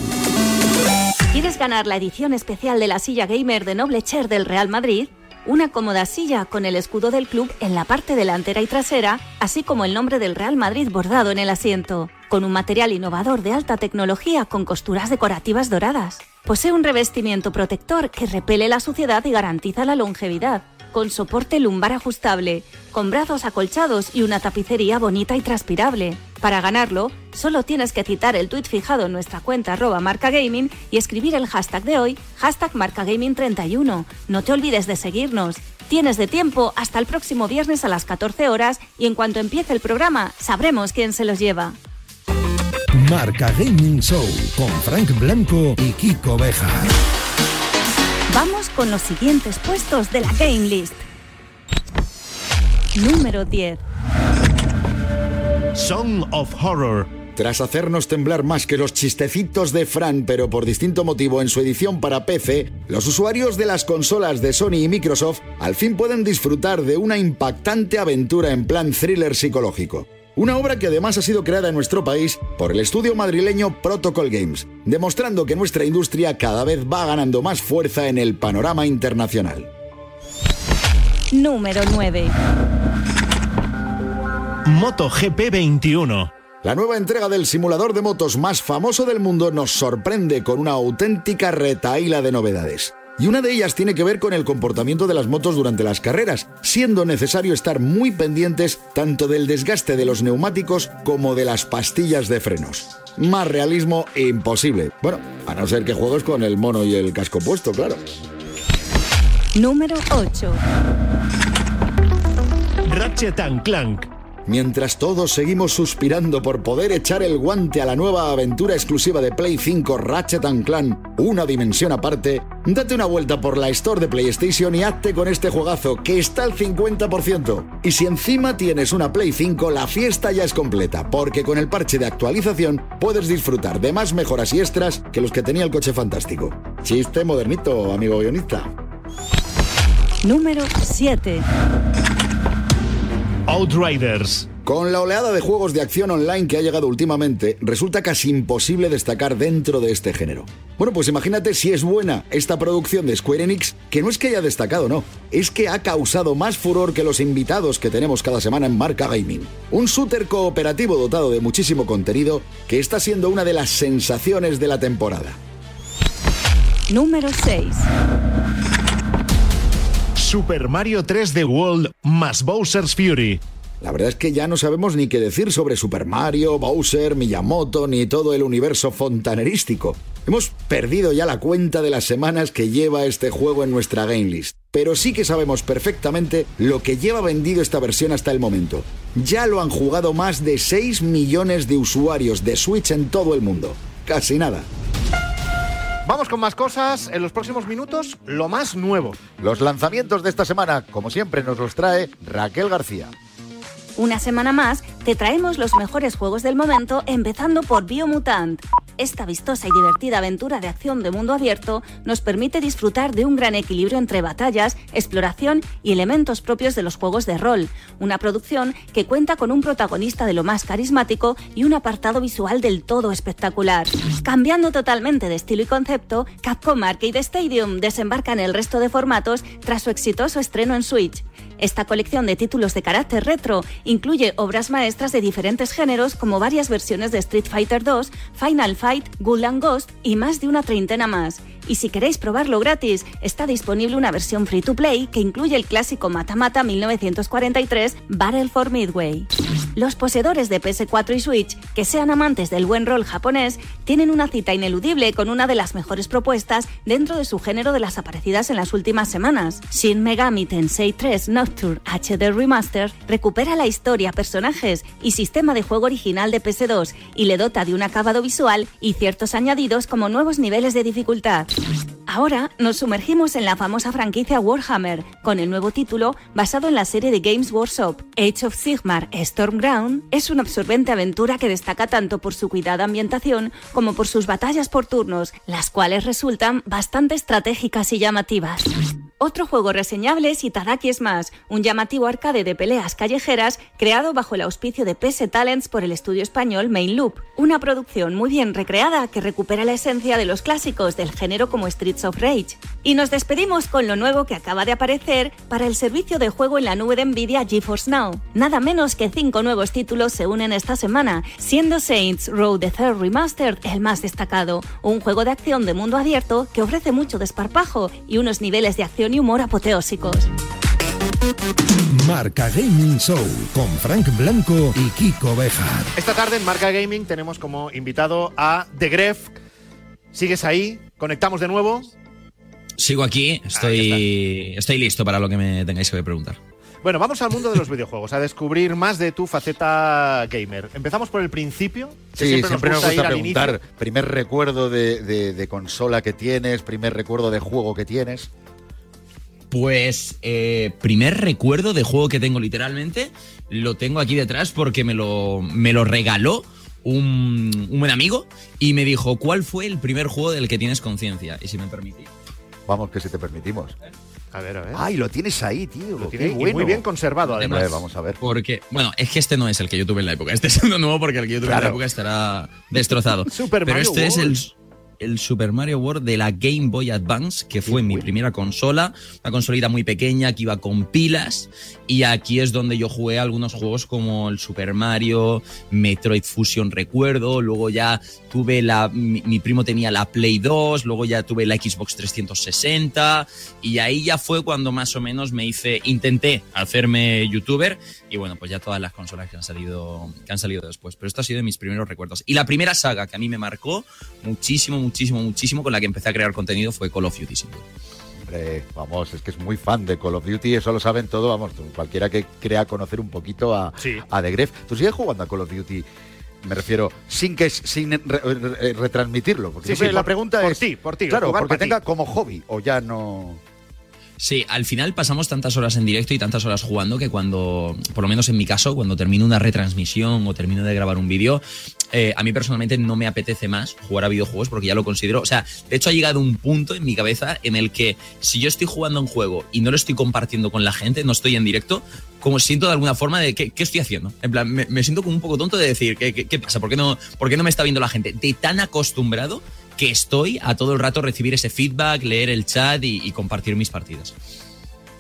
¿Quieres ganar la edición especial de la silla gamer de Noble Chair del Real Madrid? Una cómoda silla con el escudo del club en la parte delantera y trasera, así como el nombre del Real Madrid bordado en el asiento, con un material innovador de alta tecnología con costuras decorativas doradas. Posee un revestimiento protector que repele la suciedad y garantiza la longevidad, con soporte lumbar ajustable, con brazos acolchados y una tapicería bonita y transpirable. Para ganarlo, solo tienes que citar el tuit fijado en nuestra cuenta arroba marcagaming y escribir el hashtag de hoy, hashtag marcagaming31. No te olvides de seguirnos. Tienes de tiempo hasta el próximo viernes a las 14 horas y en cuanto empiece el programa sabremos quién se los lleva. Marca Gaming Show con Frank Blanco y Kiko Beja. Vamos con los siguientes puestos de la Game List. Número 10. Song of Horror. Tras hacernos temblar más que los chistecitos de Fran, pero por distinto motivo en su edición para PC, los usuarios de las consolas de Sony y Microsoft al fin pueden disfrutar de una impactante aventura en plan thriller psicológico. Una obra que además ha sido creada en nuestro país por el estudio madrileño Protocol Games, demostrando que nuestra industria cada vez va ganando más fuerza en el panorama internacional. Número 9. MotoGP 21. La nueva entrega del simulador de motos más famoso del mundo nos sorprende con una auténtica retaíla de novedades. Y una de ellas tiene que ver con el comportamiento de las motos durante las carreras, siendo necesario estar muy pendientes tanto del desgaste de los neumáticos como de las pastillas de frenos. Más realismo imposible. Bueno, a no ser que juegues con el mono y el casco puesto, claro. Número 8. Ratchet and Clank. Mientras todos seguimos suspirando por poder echar el guante a la nueva aventura exclusiva de Play 5 Ratchet & Clan, una dimensión aparte, date una vuelta por la store de PlayStation y hazte con este juegazo que está al 50%. Y si encima tienes una Play 5, la fiesta ya es completa, porque con el parche de actualización puedes disfrutar de más mejoras y extras que los que tenía el coche fantástico. Chiste modernito, amigo guionista. Número 7. Outriders. Con la oleada de juegos de acción online que ha llegado últimamente, resulta casi imposible destacar dentro de este género. Bueno, pues imagínate si es buena esta producción de Square Enix, que no es que haya destacado, no, es que ha causado más furor que los invitados que tenemos cada semana en Marca Gaming. Un shooter cooperativo dotado de muchísimo contenido que está siendo una de las sensaciones de la temporada. Número 6. Super Mario 3D World más Bowser's Fury. La verdad es que ya no sabemos ni qué decir sobre Super Mario, Bowser, Miyamoto ni todo el universo fontanerístico. Hemos perdido ya la cuenta de las semanas que lleva este juego en nuestra game list. Pero sí que sabemos perfectamente lo que lleva vendido esta versión hasta el momento. Ya lo han jugado más de 6 millones de usuarios de Switch en todo el mundo. Casi nada. Vamos con más cosas. En los próximos minutos, lo más nuevo. Los lanzamientos de esta semana, como siempre, nos los trae Raquel García. Una semana más, te traemos los mejores juegos del momento, empezando por Biomutant. Esta vistosa y divertida aventura de acción de mundo abierto nos permite disfrutar de un gran equilibrio entre batallas, exploración y elementos propios de los juegos de rol. Una producción que cuenta con un protagonista de lo más carismático y un apartado visual del todo espectacular. Cambiando totalmente de estilo y concepto, Capcom Arcade Stadium desembarca en el resto de formatos tras su exitoso estreno en Switch. Esta colección de títulos de carácter retro incluye obras maestras de diferentes géneros como varias versiones de Street Fighter 2, Final Fight, Ghoul Ghost y más de una treintena más. Y si queréis probarlo gratis, está disponible una versión free to play que incluye el clásico Mata Mata 1943 Battle for Midway. Los poseedores de PS4 y Switch, que sean amantes del buen rol japonés, tienen una cita ineludible con una de las mejores propuestas dentro de su género de las aparecidas en las últimas semanas. Shin Megami Tensei 3 Nocturne HD Remaster recupera la historia, personajes y sistema de juego original de PS2 y le dota de un acabado visual y ciertos añadidos como nuevos niveles de dificultad. Ahora nos sumergimos en la famosa franquicia Warhammer, con el nuevo título basado en la serie de Games Workshop. Age of Sigmar Stormground es una absorbente aventura que destaca tanto por su cuidada ambientación como por sus batallas por turnos, las cuales resultan bastante estratégicas y llamativas. Otro juego reseñable es Itadaki Smash, un llamativo arcade de peleas callejeras creado bajo el auspicio de PS Talents por el estudio español Main Loop, una producción muy bien recreada que recupera la esencia de los clásicos del género como Streets of Rage. Y nos despedimos con lo nuevo que acaba de aparecer para el servicio de juego en la nube de Nvidia GeForce Now. Nada menos que cinco nuevos títulos se unen esta semana, siendo Saints Row the Third Remastered el más destacado, un juego de acción de mundo abierto que ofrece mucho desparpajo y unos niveles de acción y humor apoteósicos. Marca Gaming Show con Frank Blanco y Kiko Bejar. Esta tarde en Marca Gaming tenemos como invitado a The Gref. ¿Sigues ahí? ¿Conectamos de nuevo? Sigo aquí, estoy, estoy listo para lo que me tengáis que preguntar. Bueno, vamos al mundo de los *laughs* videojuegos, a descubrir más de tu faceta gamer. Empezamos por el principio. que Sí, siempre, nos ir gusta preguntar, primer recuerdo de, de- de consola que tienes, primer recuerdo de juego que tienes. Pues eh, primer recuerdo de juego que tengo literalmente, lo tengo aquí detrás porque me lo, me lo regaló un, un buen amigo y me dijo, ¿cuál fue el primer juego del que tienes conciencia? Y si me permitís. Vamos, que si te permitimos. A ver, a ver. Ay, lo tienes ahí, tío. Lo qué tiene y bueno. muy bien conservado, A además. ver, vamos a ver. Porque, bueno, es que este no es el que yo tuve en la época. Este es uno nuevo porque el que yo tuve en la época estará destrozado. *laughs* Super Pero Mario este es el. El Super Mario World de la Game Boy Advance, que fue mi primera consola. Una consolita muy pequeña que iba con pilas. Y aquí es donde yo jugué algunos juegos como el Super Mario, Metroid Fusion, recuerdo. Luego ya tuve la. Mi, mi primo tenía la Play 2. Luego ya tuve la Xbox 360. Y ahí ya fue cuando más o menos me hice. Intenté hacerme youtuber. Y bueno, pues ya todas las consolas que han salido, que han salido después. Pero esto ha sido de mis primeros recuerdos. Y la primera saga que a mí me marcó muchísimo, muchísimo, muchísimo, con la que empecé a crear contenido fue Call of Duty. sin duda. Hombre, vamos, es que es muy fan de Call of Duty, eso lo saben todo, vamos, cualquiera que crea conocer un poquito a, Sí. a The Gref. ¿Tú sigues jugando a Call of Duty? Me refiero, sin que sin re- re- retransmitirlo. Porque Sí, sí, la por- pregunta por es. ti, por ti, Claro, porque tenga como hobby o ya no. Sí, al final pasamos tantas horas en directo y tantas horas jugando que cuando, por lo menos en mi caso, cuando termino una retransmisión o termino de grabar un vídeo, eh, a mí personalmente no me apetece más jugar a videojuegos porque ya lo considero. O sea, de hecho ha llegado un punto en mi cabeza en el que si yo estoy jugando un juego y no lo estoy compartiendo con la gente, no estoy en directo, como siento de alguna forma de qué, estoy haciendo. En plan, me, siento como un poco tonto de decir, ¿qué, qué, pasa? ¿Por qué, no, ¿Por qué no me está viendo la gente? De tan acostumbrado que estoy a todo el rato recibir ese feedback, leer el chat y, compartir mis partidas.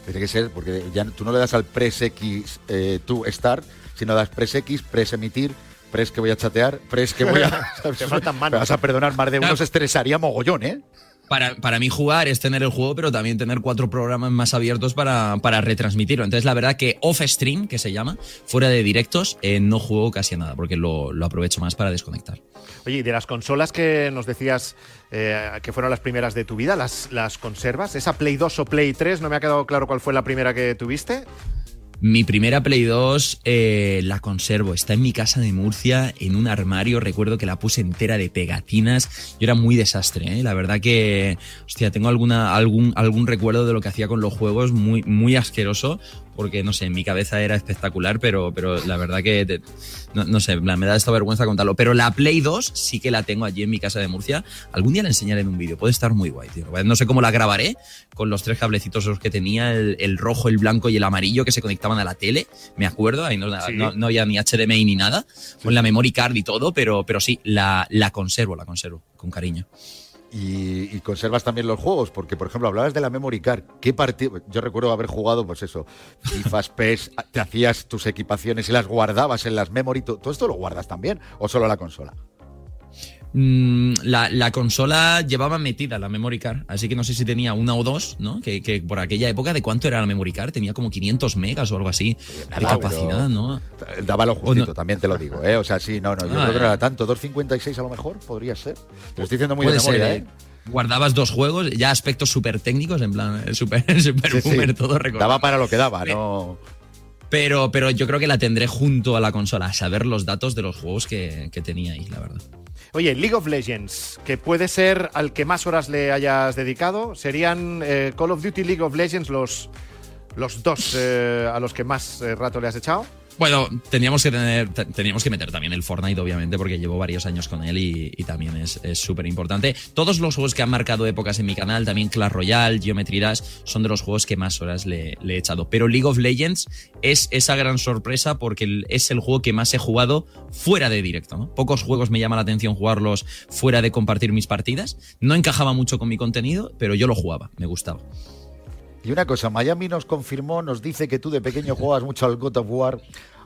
Tiene que ser, porque ya tú no le das al press X eh, tú start, sino das press X, press emitir, press que voy a chatear, press que voy a. *laughs* Te faltan manos. Me vas a perdonar, más de uno se estresaría mogollón, ¿eh? Para, para, mí jugar es tener el juego, pero también tener cuatro programas más abiertos para, para retransmitirlo. Entonces, la verdad que off-stream, que se llama, fuera de directos, eh, no juego casi a nada, porque lo, lo, aprovecho más para desconectar. Oye, y de las consolas que nos decías eh, que fueron las primeras de tu vida, ¿las, ¿las conservas? ¿Esa Play 2 o Play 3? No me ha quedado claro cuál fue la primera que tuviste. Mi primera Play 2 eh, la conservo. Está en mi casa de Murcia, en un armario. Recuerdo que la puse entera de pegatinas. Yo era muy desastre, ¿eh? La verdad que, hostia, tengo alguna, algún, algún recuerdo de lo que hacía con los juegos muy, muy asqueroso porque no sé, en mi cabeza era espectacular, pero, pero la verdad que no, sé, me da esta vergüenza contarlo. Pero la Play 2 sí que la tengo allí en mi casa de Murcia. Algún día la enseñaré en un vídeo, puede estar muy guay, tío. No sé cómo la grabaré con los tres cablecitos que tenía, el, rojo, el blanco y el amarillo que se conectaban a la tele, me acuerdo, ahí no, no, había ni HDMI ni nada, con la memory card y todo, pero, pero sí, la, la conservo, la conservo, con cariño. Y, conservas también los juegos, porque por ejemplo hablabas de la memory card. ¿Qué partido? Yo recuerdo haber jugado, pues eso, FIFA, *laughs* PES, te hacías tus equipaciones y las guardabas en las memory. ¿Todo esto lo guardas también o solo la consola? Mm, la, consola llevaba metida la memory card, así que no sé si tenía una o dos, ¿no? Que, por aquella época, ¿de cuánto era la memory card? Tenía como 500 megas o algo así de capacidad, ¿no? Daba lo justito, también te lo digo, ¿eh? O sea, sí, no, no, yo ah, creo que no era tanto. 256 a lo mejor podría ser. Te lo estoy diciendo muy de memoria, ¿eh? ¿eh? Guardabas dos juegos, ya aspectos súper técnicos, en plan, eh, súper super *laughs* boomer, todo recordado. Daba para lo que daba, ¿no? Pero, pero yo creo que la tendré junto a la consola, a saber los datos de los juegos que, que tenía ahí, la verdad. Oye, League of Legends, que puede ser al que más horas le hayas dedicado, serían eh, Call of Duty League of Legends los, los dos eh, a los que más eh, rato le has echado. Bueno, teníamos que tener, teníamos que meter también el Fortnite, obviamente, porque llevo varios años con él y, también es súper importante. Todos los juegos que han marcado épocas en mi canal, también Clash Royale, Geometry Dash, son de los juegos que más horas le, he echado. Pero League of Legends es esa gran sorpresa porque es el juego que más he jugado fuera de directo. Pocos juegos me llama la atención jugarlos fuera de compartir mis partidas. No encajaba mucho con mi contenido, pero yo lo jugaba, me gustaba. Y una cosa, Miami nos confirmó, nos dice que tú de pequeño jugabas mucho al God of War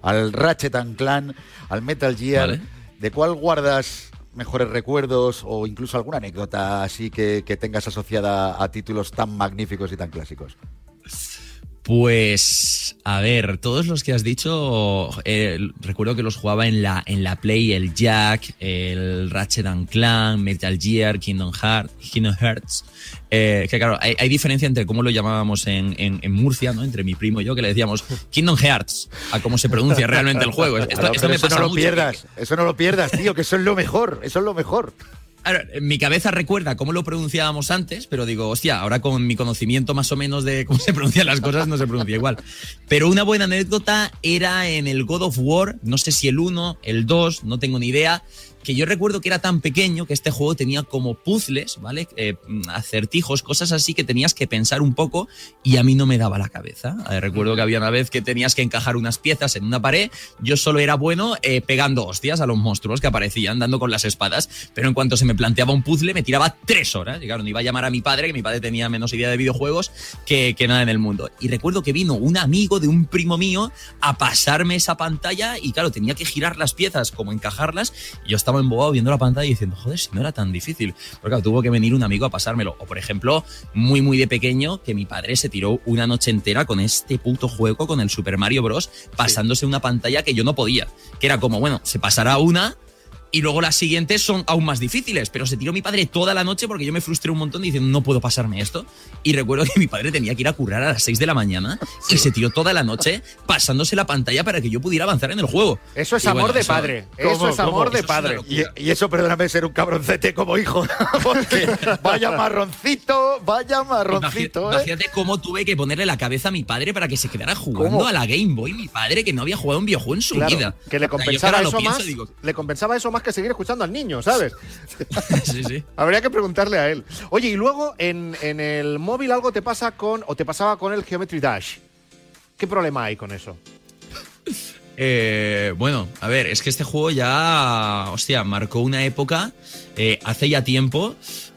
al Ratchet and Clan, al Metal Gear. ¿De cuál guardas mejores recuerdos o incluso alguna anécdota así que, que tengas asociada a títulos tan magníficos y tan clásicos? Pues, a ver, todos los que has dicho, eh, recuerdo que los jugaba en la, en la Play, el Jack, el Ratchet and Clank, Metal Gear, Kingdom Hearts, Kingdom Hearts. Eh, que claro, hay, diferencia entre cómo lo llamábamos en, en, Murcia, ¿no? Entre mi primo y yo, que le decíamos Kingdom Hearts, a cómo se pronuncia realmente el juego. Esto, eso no lo pierdas, eso no lo pierdas, tío, que eso es lo mejor, eso es lo mejor mi cabeza recuerda cómo lo pronunciábamos antes, pero digo, hostia, ahora con mi conocimiento más o menos de cómo se pronuncian las cosas, no se pronuncia igual. Pero una buena anécdota era en el God of War, no sé si el 1, el 2, no tengo ni idea, que yo recuerdo que era tan pequeño que este juego tenía como puzzles, ¿vale? Eh, acertijos, cosas así que tenías que pensar un poco y a mí no me daba la cabeza. Eh, recuerdo que había una vez que tenías que encajar unas piezas en una pared, yo solo era bueno eh, pegando hostias a los monstruos que aparecían, dando con las espadas, pero en cuanto se me planteaba un puzzle me tiraba tres horas. Y claro, no iba a llamar a mi padre, que mi padre tenía menos idea de videojuegos que, que nada en el mundo. Y recuerdo que vino un amigo de un primo mío a pasarme esa pantalla y claro, tenía que girar las piezas como encajarlas y yo estaba embobado viendo la pantalla y diciendo, joder, si no era tan difícil. Porque claro, tuvo que venir un amigo a pasármelo. O por ejemplo, muy, muy de pequeño, que mi padre se tiró una noche entera con este puto juego, con el Super Mario Bros., pasándose una pantalla que yo no podía. Que era como, bueno, se pasará una y luego las siguientes son aún más difíciles. Pero se tiró mi padre toda la noche porque yo me frustré un montón diciendo, no puedo pasarme esto. Y recuerdo que mi padre tenía que ir a currar a las 6 de la mañana y se tiró toda la noche pasándose la pantalla para que yo pudiera avanzar en el juego. Eso es amor de padre. Eso es amor de padre. Y, eso, perdóname, ser un cabroncete como hijo. *laughs* porque vaya marroncito, vaya marroncito. ¿eh? Imagínate, cómo tuve que ponerle la cabeza a mi padre para que se quedara jugando a la Game Boy. Mi padre que no había jugado un videojuego en su vida. Que le compensaba eso más. le compensaba eso más más que seguir escuchando al niño, ¿sabes? *laughs* sí, sí. Habría que preguntarle a él. Oye, y luego en, en el móvil algo te pasa con, o te pasaba con el Geometry Dash. ¿Qué problema hay con eso? Eh, bueno, a ver, es que este juego ya, hostia, marcó una época eh, hace ya tiempo,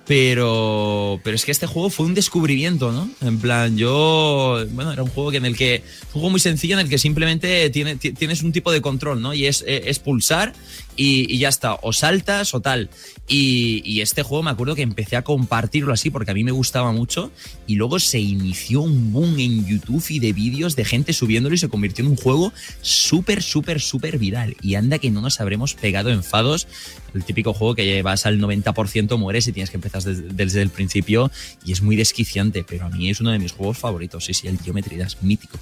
pero, pero es que este juego fue un descubrimiento, ¿no? En plan, yo, bueno, era un juego que en el que, un juego muy sencillo en el que simplemente tiene, ti- tienes un tipo de control, ¿no? Y es, eh, es pulsar y, ya está, o saltas o tal. Y, este juego me acuerdo que empecé a compartirlo así porque a mí me gustaba mucho y luego se inició un boom en YouTube y de vídeos de gente subiéndolo y se convirtió en un juego súper, súper, súper viral. Y anda que no nos habremos pegado enfados. El típico juego que vas al 90% mueres y tienes que empezar desde, el principio y es muy desquiciante, pero a mí es uno de mis juegos favoritos. Sí, sí, el Geometry mítico.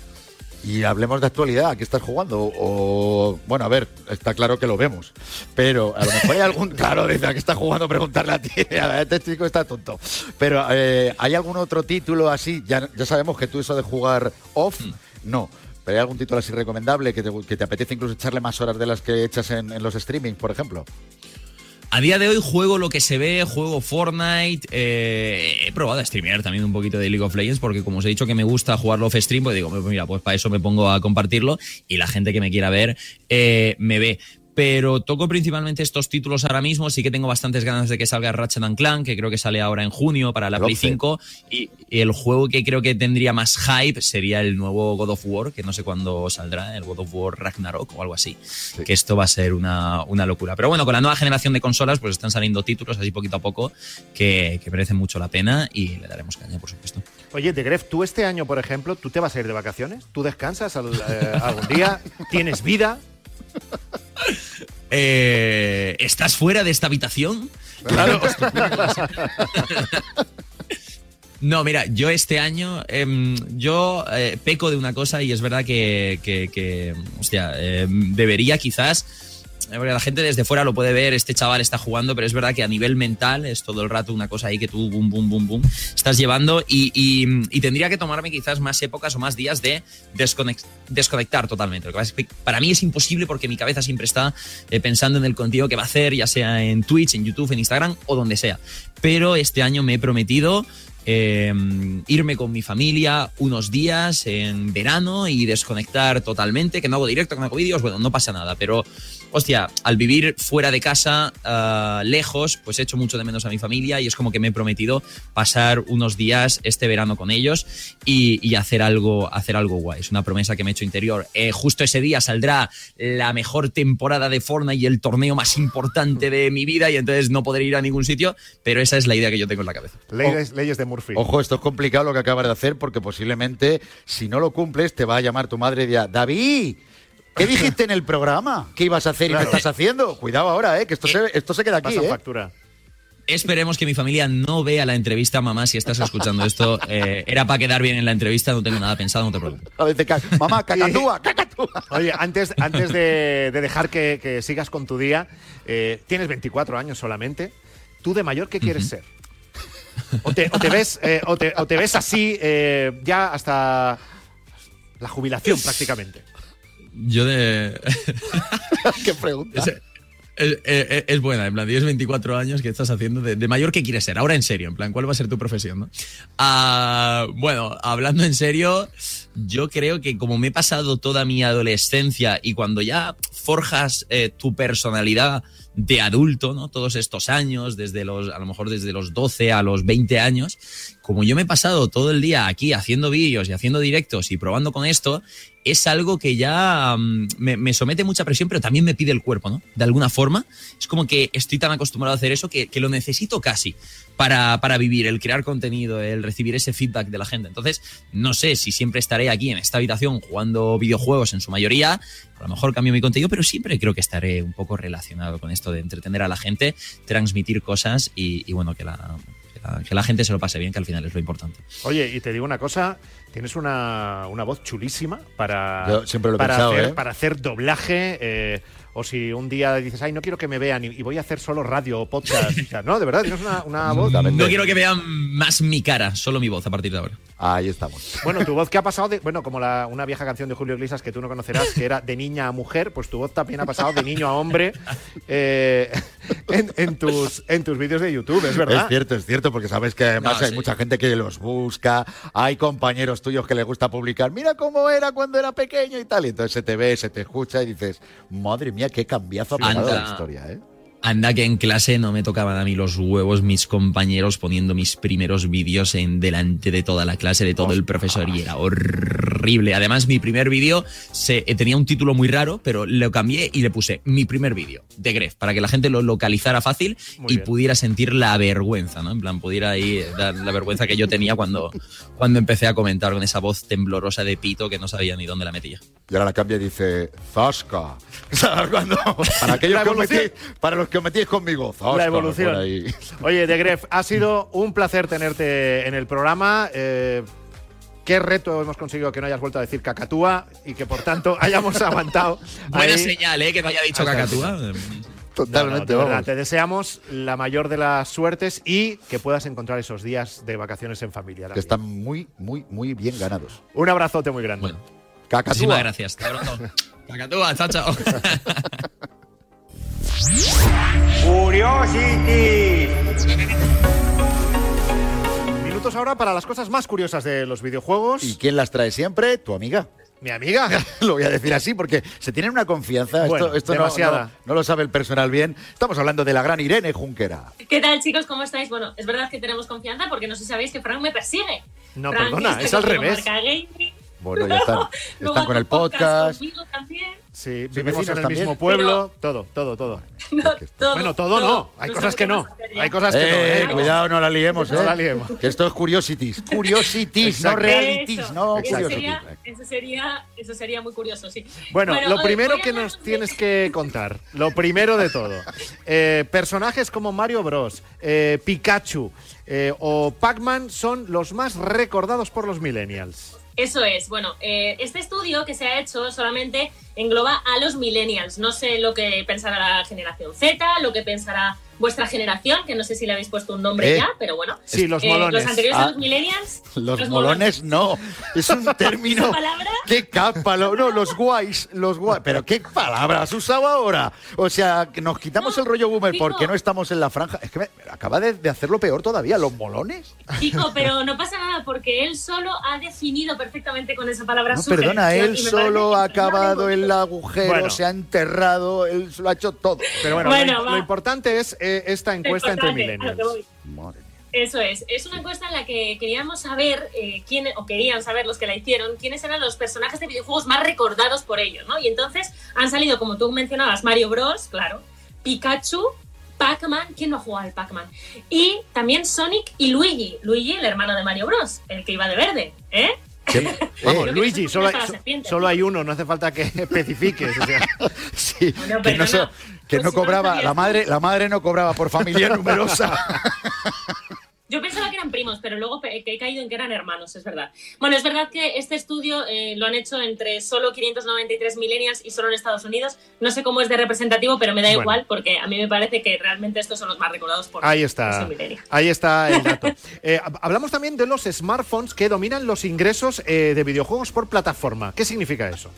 Y hablemos de actualidad, ¿a qué estás jugando? O, bueno, a ver, está claro que lo vemos, pero a lo mejor hay algún, *laughs* claro, dice, ¿a qué estás jugando? Preguntarle a ti, *laughs* a este chico está tonto. Pero, eh, ¿hay algún otro título así? Ya, ya sabemos que tú eso de jugar off, no. Pero hay algún título así recomendable que te, que te apetece incluso echarle más horas de las que echas en, en los streamings, por ejemplo. A día de hoy juego lo que se ve, juego Fortnite. eh, he probado a streamear también un poquito de League of Legends porque como os he dicho que me gusta jugarlo off stream, pues digo, pues mira, pues para eso me pongo a compartirlo y la gente que me quiera ver eh, me ve. Pero toco principalmente estos títulos ahora mismo. Sí que tengo bastantes ganas de que salga Ratchet and Clank, que creo que sale ahora en junio para la El Play 11. 5. Y, y el juego que creo que tendría más hype sería el nuevo God of War, que no sé cuándo saldrá, el God of War Ragnarok o algo así. Que esto va a ser una, una locura. Pero bueno, con la nueva generación de consolas, pues están saliendo títulos así poquito a poco que, que merecen mucho la pena y le daremos caña, por supuesto. Oye, de Gref, tú este año, por ejemplo, ¿tú te vas a ir de vacaciones? ¿Tú descansas al- eh, algún día? *laughs* ¿Tienes vida? Eh, ¿Estás fuera de esta habitación? Claro. *laughs* No, mira, yo este año, em, yo eh, peco de una cosa y es verdad que, que, que, hostia, em, debería quizás, la gente desde fuera lo puede ver, este chaval está jugando, pero es verdad que a nivel mental es todo el rato una cosa ahí que tú, boom, boom, boom, boom, estás llevando y, tendría que tomarme quizás más épocas o más días de desconectar totalmente. Lo que pasa es que para mí es imposible porque mi cabeza siempre está eh, pensando en el contenido que va a hacer, ya sea en Twitch, en YouTube, en Instagram o donde sea. Pero este año me he prometido eh, irme con mi familia unos días en verano y desconectar totalmente, que no hago directo, que no hago vídeos, bueno, no pasa nada, pero hostia, al vivir fuera de casa, ah, lejos, pues echo mucho de menos a mi familia y es como que me he prometido pasar unos días este verano con ellos y, hacer algo, hacer algo guay. Es una promesa que me he hecho interior. Eh, justo ese día saldrá la mejor temporada de Fortnite y el torneo más importante de mi vida y entonces no podré ir a ningún sitio, pero esa es la idea que yo tengo en la cabeza. Leyes, leyes de Murphy. Ojo, esto es complicado lo que acabas de hacer porque posiblemente si no lo cumples te va a llamar tu madre y dirá, David, ¿qué *laughs* dijiste en el programa? ¿Qué ibas a hacer y qué estás haciendo? Cuidado ahora, ¿eh? que esto, se, esto se queda aquí. Pasan ¿eh? factura. Esperemos que mi familia no vea la entrevista, mamá, si estás escuchando esto. *laughs* Eh, era para quedar bien en la entrevista, no tengo nada pensado, no te preocupes. Mamá, *laughs* cacatúa, cacatúa. Oye, antes, antes de, de dejar que, que sigas con tu día, eh, tienes 24 años solamente. ¿Tú de mayor qué quieres ser? ¿O te, o te ves, eh, o te, o te ves así eh, ya hasta la jubilación prácticamente? Yo de... *laughs* Qué pregunta. Es, es- es- es buena, en plan, tienes 24 años, ¿qué estás haciendo? De, de mayor, ¿qué quieres ser? Ahora en serio, en plan, ¿cuál va a ser tu profesión? no? Ah, bueno, hablando en serio, yo creo que como me he pasado toda mi adolescencia y cuando ya forjas eh, tu personalidad de adulto, ¿no? Todos estos años, desde los, a lo mejor desde los 12 a los 20 años, como yo me he pasado todo el día aquí haciendo vídeos y haciendo directos y probando con esto, es algo que ya mm, me, me somete mucha presión, pero también me pide el cuerpo, ¿no? De alguna forma. Es como que estoy tan acostumbrado a hacer eso que, que lo necesito casi para, para vivir, el crear contenido, el recibir ese feedback de la gente. Entonces, no sé si siempre estaré aquí en esta habitación jugando videojuegos en su mayoría. A lo mejor cambio mi contenido, pero siempre creo que estaré un poco relacionado con esto de entretener a la gente, transmitir cosas y bueno, que la, que la- que la gente se lo pase bien, que al final es lo importante. Oye, y te digo una cosa, tienes una, una voz chulísima para, Yo siempre lo he para, pensado, hacer, ¿eh? para hacer doblaje. eh, o si un día dices, ay, no quiero que me vean y, y voy a hacer solo radio o podcast. O sea, no, de verdad, tienes una, una *laughs* voz. No quiero que vean más mi cara, solo mi voz a partir de ahora. Ahí estamos. Bueno, tu voz que ha pasado de, bueno, como la, una vieja canción de Julio Iglesias que tú no conocerás, que era de niña a mujer, pues tu voz también ha pasado de niño a hombre eh, en, en tus, en tus vídeos de YouTube, es verdad. Es cierto, es cierto, porque sabes que además No, hay sí. mucha gente que los busca, hay compañeros tuyos que les gusta publicar, mira cómo era cuando era pequeño y tal, y entonces se te ve, se te escucha y dices, madre mía, qué cambiazo ha Anda. la historia, ¿eh? Anda que en clase no me tocaban a mí los huevos mis compañeros poniendo mis primeros vídeos en delante de toda la clase, de todo el profesor y era horrible. Además, mi primer vídeo se, eh, tenía un título muy raro, pero lo cambié y le puse mi primer vídeo de Gref para que la gente lo localizara fácil Muy y bien. pudiera sentir la vergüenza, ¿no? En plan, pudiera ahí dar la vergüenza que yo tenía cuando, cuando empecé a comentar con esa voz temblorosa de pito que no sabía ni dónde la metía. Y ahora la cambia y dice, Zasca. *laughs* *laughs* Para, aquellos que os evolución. metéis, para los que os metéis conmigo. La evolución. por ahí. Oye, De Gref, ha sido un placer tenerte en el programa. Eh, qué reto hemos conseguido que no hayas vuelto a decir cacatúa y que por tanto *laughs* hayamos aguantado. Buena ahí. señal, ¿eh? Que no haya dicho Hasta el cacatúa. No, no, Totalmente, verdad, te deseamos la mayor de las suertes y que puedas encontrar esos días de vacaciones en familia. Que están muy, muy, muy bien ganados. Un abrazote muy grande. Bueno, Cacatúa. muchísimas gracias. Cacatúa, *laughs* chao, chao. *laughs* Ahora para las cosas más curiosas de los videojuegos. ¿Y quién las trae siempre? Tu amiga. Mi amiga. *laughs* Lo voy a decir así porque se tienen una confianza. Bueno, esto esto no- demasiada. No, no lo sabe el personal bien. Estamos hablando de la gran Irene Junquera. ¿Qué tal, chicos? ¿Cómo estáis? Bueno, es verdad que tenemos confianza porque no sé si sabéis que Frank me persigue. No, Frank perdona, es al revés. Bueno, ya están. Están con el podcast. conmigo también. Sí, ¿Sus vivimos en el también? mismo pueblo. Todo, todo, todo. *laughs* No, todo, bueno, todo, no. Hay cosas que no. Hay cosas que no. Eh, ¿eh? cuidado, no la liemos, *laughs* No eh. la liemos. Que esto es curiosities. Curiosities, no realities, Eso, no eso curiosities. sería, eso, sería, eso sería muy curioso, sí. Bueno, lo primero que nos de- tienes *laughs* que contar, lo primero de todo, eh, personajes como Mario Bros, eh, Pikachu eh, o Pac-Man son los más recordados por los millennials. Eso es. Bueno, eh, este estudio que se ha hecho solamente engloba a los millennials. No sé lo que pensará la generación Z, lo que pensará vuestra generación, que no sé si le habéis puesto un nombre Eh. ya, pero bueno. Sí, los Eh, molones. los anteriores Ah, a los millennials. Los molones no. Es un *laughs* término. ¿Esa palabra? ¿Qué capa? lo- No, los guays, los guays. Pero qué palabra has usado ahora. O sea, que nos quitamos No, el rollo boomer porque no estamos en la franja. Es que me, acaba de, de hacerlo peor todavía. Los molones. Chico, *laughs* pero no pasa nada porque él solo ha definido perfectamente con esa palabra No, su perdona, él solo ha acabado el agujero, Bueno. se ha enterrado, él lo ha hecho todo. Pero bueno, Bueno, lo, lo importante es eh, esta encuesta entre millennials. Madre mía. Eso es. Es una encuesta en la que queríamos saber eh, quién, o querían saber los que la hicieron, quiénes eran los personajes de videojuegos más recordados por ellos, ¿no? Y entonces han salido, como tú mencionabas, Mario Bros, claro, Pikachu, Pac-Man, ¿quién no ha jugado al Pac-Man? Y también Sonic y Luigi. Luigi, el hermano de Mario Bros, el que iba de verde, ¿eh? ¿Qué- *laughs* Vamos, eh, Luigi, no solo hay, solo hay uno, no hace falta que *laughs* especifiques. o sea. *laughs* sí, Bueno, que no, so- que Pues no no cobraba, la madre, la madre no cobraba por familia numerosa. Yo pensaba que eran primos, pero luego que he caído en que eran hermanos, es verdad. Bueno, es verdad que este estudio eh, lo han hecho entre solo 593 millennials y solo en Estados Unidos. No sé cómo es de representativo, pero me da Bueno. igual porque a mí me parece que realmente estos son los más recordados por Ahí está. Ahí está el dato. *laughs* Eh, hab- hablamos también de los smartphones que dominan los ingresos eh, de videojuegos por plataforma. ¿Qué significa eso?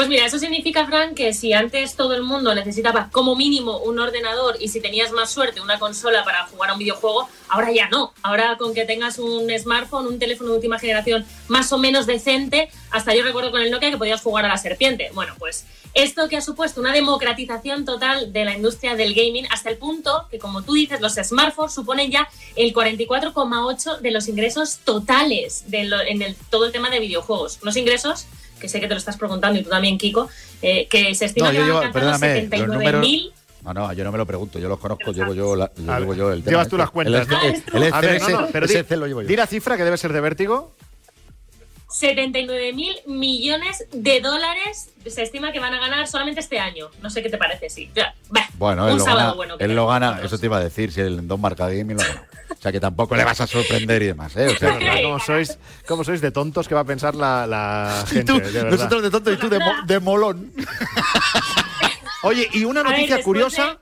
Pues mira, eso significa, Frank, que si antes todo el mundo necesitaba como mínimo un ordenador y si tenías más suerte una consola para jugar a un videojuego, ahora ya no. Ahora con que tengas un smartphone, un teléfono de última generación más o menos decente, hasta yo recuerdo con el Nokia que podías jugar a la serpiente. Bueno, pues esto que ha supuesto una democratización total de la industria del gaming hasta el punto que, como tú dices, los smartphones suponen ya el 44,8 de los ingresos totales de lo- en todo el tema de videojuegos. Unos ingresos que sé que te lo estás preguntando y tú también, Kiko, eh, que se estima No, que yo van a llevo- alcanzar los perdóname, los números- 79.000. No, no, yo no me lo pregunto, yo los conozco, llevo yo, la- lo A llevo ver, yo el tema. llevas tú este. las cuentas, El, ¿no? el, el A ver, ese- no, no, pero ese di, Excel lo llevo yo. di la cifra que debe ser de vértigo. 79 millones de dólares se estima que van a ganar solamente este año. No sé qué te parece, sí. Bah, Bueno, un él lo sábado gana, bueno. que él lo gana eso te iba a decir, si el Don Marca Gaming lo gana. *laughs* O sea que tampoco le vas a sorprender y demás, ¿eh? O sea, *laughs* ¿Cómo sois, cómo sois de tontos que va a pensar la, la *laughs* gente? tú, de verdad. nosotros de tonto y tú de, mo- de molón. *laughs* Oye, y una ver, noticia curiosa.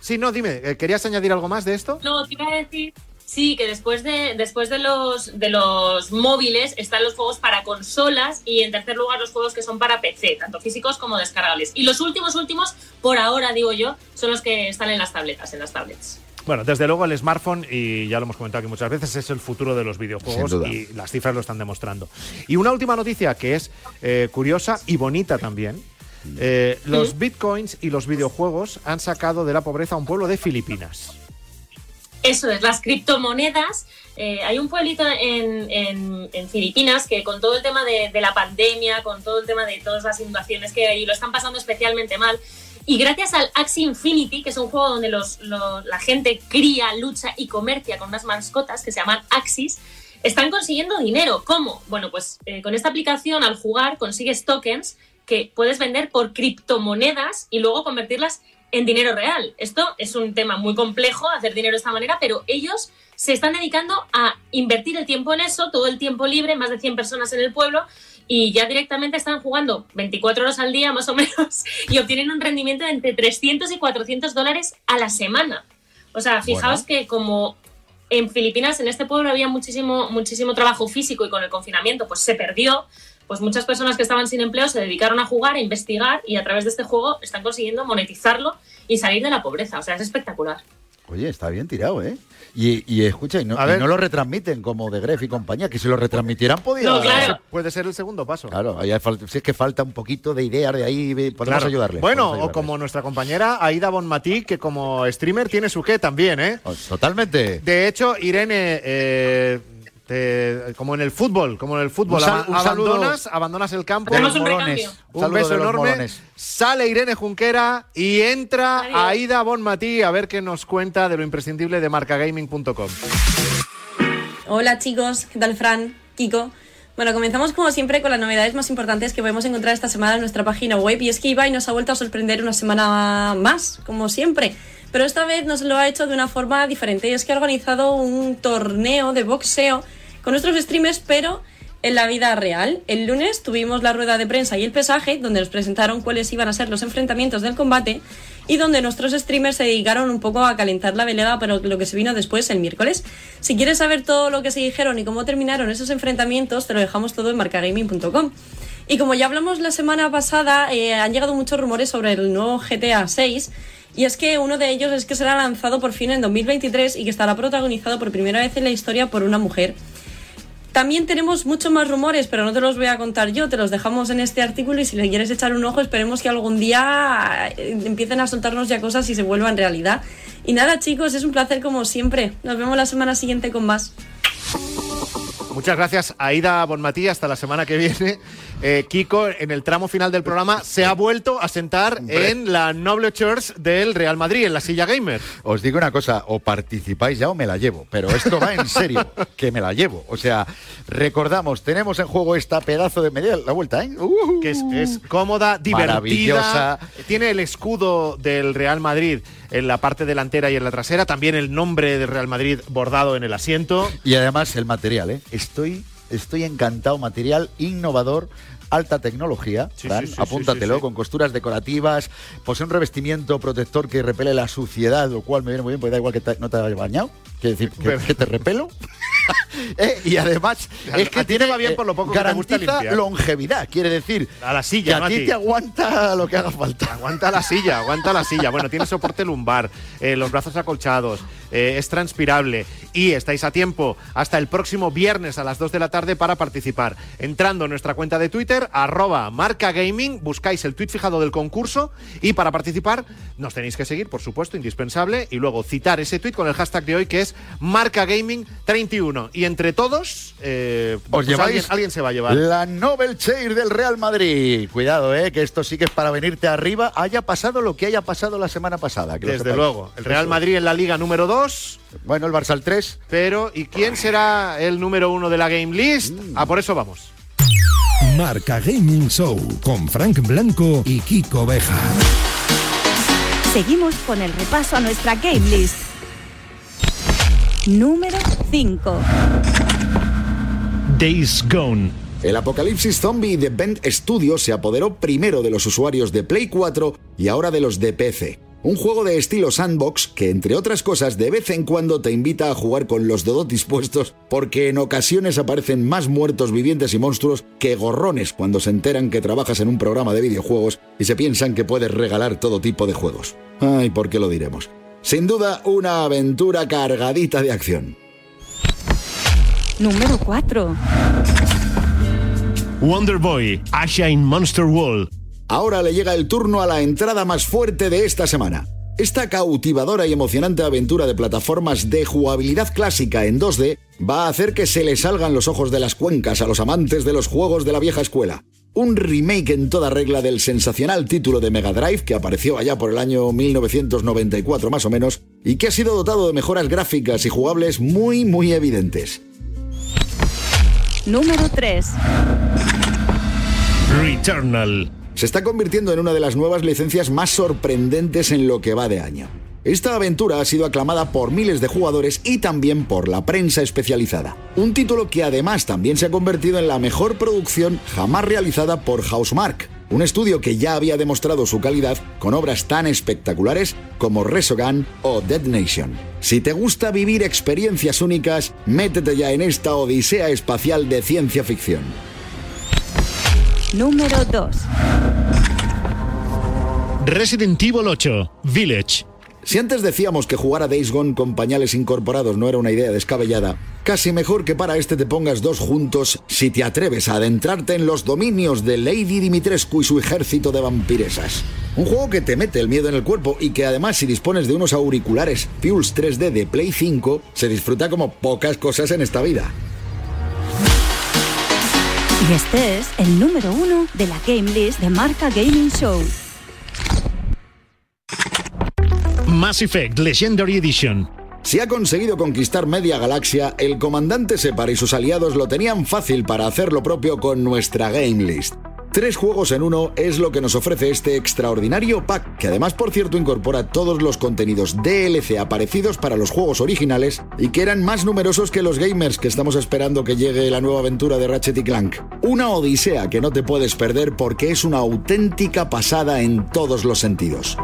Sí, no, dime, eh, ¿querías añadir algo más de esto? No, te iba a decir, sí, que después de, después de los de los móviles están los juegos para consolas y en tercer lugar los juegos que son para PC, tanto físicos como descargables. Y los últimos, últimos, por ahora digo yo, son los que están en las tabletas, en las tablets. Bueno, desde luego el smartphone, y ya lo hemos comentado aquí muchas veces, es el futuro de los videojuegos y las cifras lo están demostrando. Y una última noticia que es eh, curiosa y bonita también. Eh, los bitcoins y los videojuegos han sacado de la pobreza a un pueblo de Filipinas. Eso es, las criptomonedas. eh, hay un pueblito en, en- en Filipinas que con todo el tema de, de la pandemia, con todo el tema de todas las inundaciones que hay, lo están pasando especialmente mal. Y gracias al Axie Infinity, que es un juego donde los, lo- la gente cría, lucha y comercia con unas mascotas que se llaman Axis, están consiguiendo dinero. ¿Cómo? Bueno, pues eh, con esta aplicación al jugar consigues tokens que puedes vender por criptomonedas y luego convertirlas en dinero real. Esto es un tema muy complejo, hacer dinero de esta manera, pero ellos se están dedicando a invertir el tiempo en eso, todo el tiempo libre, más de 100 personas en el pueblo, y ya directamente están jugando 24 horas al día más o menos y obtienen un rendimiento de entre 300 y 400 dólares a la semana. O sea, fijaos que como en Filipinas, en este pueblo había muchísimo, muchísimo trabajo físico y con el confinamiento pues se perdió, pues muchas personas que estaban sin empleo se dedicaron a jugar, a investigar y a través de este juego están consiguiendo monetizarlo y salir de la pobreza. O sea, es espectacular. Oye, está bien tirado, ¿eh? Y, y escucha, y no, A y ver. no lo retransmiten como de Gref y compañía, que si lo retransmitieran podía... No, claro. Puede ser el segundo paso. Claro, ahí hay fal- si es que falta un poquito de ideas de ahí, podemos Claro. ayudarle. Bueno, podemos o como nuestra compañera Aida Bonmatí, que como streamer tiene su qué también, ¿eh? Oh, Totalmente. De hecho, Irene, eh, te- como en el fútbol, como en el fútbol, Un sal- aba- un saludo abandonas, abandonas el campo. De un los molones. recambio. Un beso enorme. molones. Sale Irene Junquera y entra Adiós. Aida Bonmatí a ver qué nos cuenta de lo imprescindible de marcagaming.com. Hola chicos, ¿qué tal Fran? Kiko. Bueno, comenzamos como siempre con las novedades más importantes que podemos encontrar esta semana en nuestra página web y es que Ibai nos ha vuelto a sorprender una semana más, como siempre. Pero esta vez nos lo ha hecho de una forma diferente y es que ha organizado un torneo de boxeo con nuestros streamers, pero en la vida real. El lunes tuvimos la rueda de prensa y el pesaje, donde nos presentaron cuáles iban a ser los enfrentamientos del combate y donde nuestros streamers se dedicaron un poco a calentar la velada para lo que se vino después el miércoles. Si quieres saber todo lo que se dijeron y cómo terminaron esos enfrentamientos, te lo dejamos todo en marcagaming.com. Y como ya hablamos la semana pasada, eh, han llegado muchos rumores sobre el nuevo GTA 6. Y es que uno de ellos es que será lanzado por fin en 2023 y que estará protagonizado por primera vez en la historia por una mujer. También tenemos muchos más rumores, pero no te los voy a contar yo, te los dejamos en este artículo y si le quieres echar un ojo, esperemos que algún día eh, empiecen a soltarnos ya cosas y se vuelvan realidad. Y nada, chicos, es un placer como siempre. Nos vemos la semana siguiente con más. Muchas gracias, Aida Bonmatí. Hasta la semana que viene. Eh, Kiko, en el tramo final del programa, se ha vuelto a sentar Hombre. en la Noble Church del Real Madrid, en la silla gamer. Os digo una cosa, o participáis ya o me la llevo, pero esto va en serio, *laughs* que me la llevo. O sea, recordamos, tenemos en juego esta pedazo de media, la vuelta, ¿eh? Uh, que es, es cómoda, divertida. Maravillosa. Tiene el escudo del Real Madrid en la parte delantera y en la trasera. También el nombre del Real Madrid bordado en el asiento. Y además el material, ¿eh? Estoy, estoy encantado, material innovador. Alta tecnología, Sí, Fran, sí, sí, apúntatelo, con costuras decorativas, posee un revestimiento protector que repele la suciedad, lo cual me viene muy bien, porque da igual que te- no te hayas bañado, quiere decir que, que te repelo. *laughs* Eh, y además A- es que a ti te tiene, va bien por lo poco que te gusta garantiza longevidad, quiere decir A la que silla, a no a ti ti. te aguanta lo que haga falta. Aguanta la silla, aguanta la silla. Bueno, tiene soporte lumbar, eh, los brazos acolchados, eh, es transpirable y estáis a tiempo hasta el próximo viernes a las 2 de la tarde para participar. Entrando en nuestra cuenta de Twitter, arroba marca gaming, buscáis el tweet fijado del concurso y para participar nos tenéis que seguir, por supuesto, indispensable, y luego citar ese tweet con el hashtag de hoy que es marca gaming 31. Y entre todos, eh, Os pues lleváis alguien, alguien se va a llevar. la Nobel Chair del Real Madrid. Cuidado, eh, que esto sí que es para venirte arriba, haya pasado lo que haya pasado la semana pasada. que Desde luego, el Real. Madrid en la liga número 2. Bueno, el Barça al 3. Pero, ¿y quién será el número uno de la Game List? Mm. Ah, por eso vamos. Marca Gaming Show con Frank Blanco y Kiko Beja. Seguimos con el repaso a nuestra game list. Número 5. Days Gone. El apocalipsis zombie de Bend Studio se apoderó primero de los usuarios de Play 4 y ahora de los de PC. Un juego de estilo sandbox que, entre otras cosas, de vez en cuando te invita a jugar con los dedos dispuestos porque en ocasiones aparecen más muertos vivientes y monstruos que gorrones cuando se enteran que trabajas en un programa de videojuegos y se piensan que puedes regalar todo tipo de juegos. Ay, ¿por qué lo diremos? Sin duda, una aventura cargadita de acción. Número 4. Wonder Boy, Asha in Monster World. Ahora le llega el turno a la entrada más fuerte de esta semana. Esta cautivadora y emocionante aventura de plataformas de jugabilidad clásica en 2D va a hacer que se le salgan los ojos de las cuencas a los amantes de los juegos de la vieja escuela. Un remake en toda regla del sensacional título de Mega Drive que apareció allá por el año 1994 más o menos y que ha sido dotado de mejoras gráficas y jugables muy muy evidentes. Número 3. Returnal. se está convirtiendo en una de las nuevas licencias más sorprendentes en lo que va de año. Esta aventura ha sido aclamada por miles de jugadores y también por la prensa especializada. Un título que además también se ha convertido en la mejor producción jamás realizada por Housemark, un estudio que ya había demostrado su calidad con obras tan espectaculares como Resogun o Dead Nation. Si te gusta vivir experiencias únicas, métete ya en esta odisea espacial de ciencia ficción. Número 2. Resident Evil 8, Village. Si antes decíamos que jugar a Days Gone con pañales incorporados no era una idea descabellada, casi mejor que para este te pongas dos juntos si te atreves a adentrarte en los dominios de Lady Dimitrescu y su ejército de vampiresas. Un juego que te mete el miedo en el cuerpo y que además si dispones de unos auriculares Pulse 3D de Play 5, se disfruta como pocas cosas en esta vida. Y este es el número 1 de la Game List de Marca Gaming Show. Mass Effect Legendary Edition. Si ha conseguido conquistar media galaxia, el comandante Separ y sus aliados lo tenían fácil para hacer lo propio con nuestra Game List. Tres juegos en uno es lo que nos ofrece este extraordinario pack, que además por cierto incorpora todos los contenidos DLC aparecidos para los juegos originales y que eran más numerosos que los gamers que estamos esperando que llegue la nueva aventura de Ratchet y Clank. Una odisea que no te puedes perder porque es una auténtica pasada en todos los sentidos.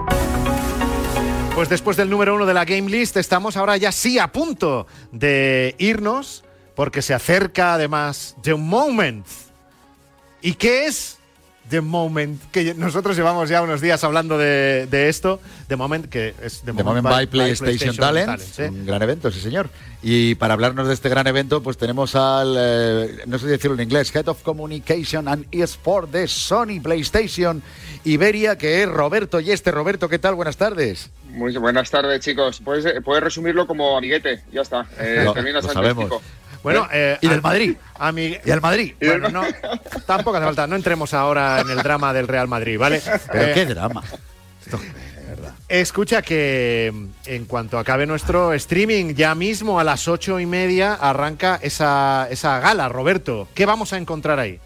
Pues después del número uno de la Game List, estamos ahora ya sí a punto de irnos, porque se acerca además The Moment. ¿Y qué es The Moment? Que nosotros llevamos ya unos días hablando de, de esto. The Moment, que es The, The Moment by PlayStation, Talent, ¿eh? un gran evento, sí señor. Y para hablarnos de este gran evento, pues tenemos al, eh, no sé decirlo en inglés, Head of Communication and eSport de Sony PlayStation Iberia, que es Roberto Yeste. Roberto, ¿qué tal? Buenas tardes. Muy buenas tardes, chicos. Puedes, puedes resumirlo como amiguete, ya está. Eh, Lo- terminas lo sabemos. Bueno, eh, Y del Madrid. a mi- Y al Madrid. Bueno, no, tampoco hace falta. No entremos ahora en el drama del Real Madrid, ¿vale? Pero Eh, qué drama. Escucha que mm, en cuanto acabe nuestro streaming, ya mismo a las ocho y media arranca esa, esa gala, Roberto. ¿Qué vamos a encontrar ahí?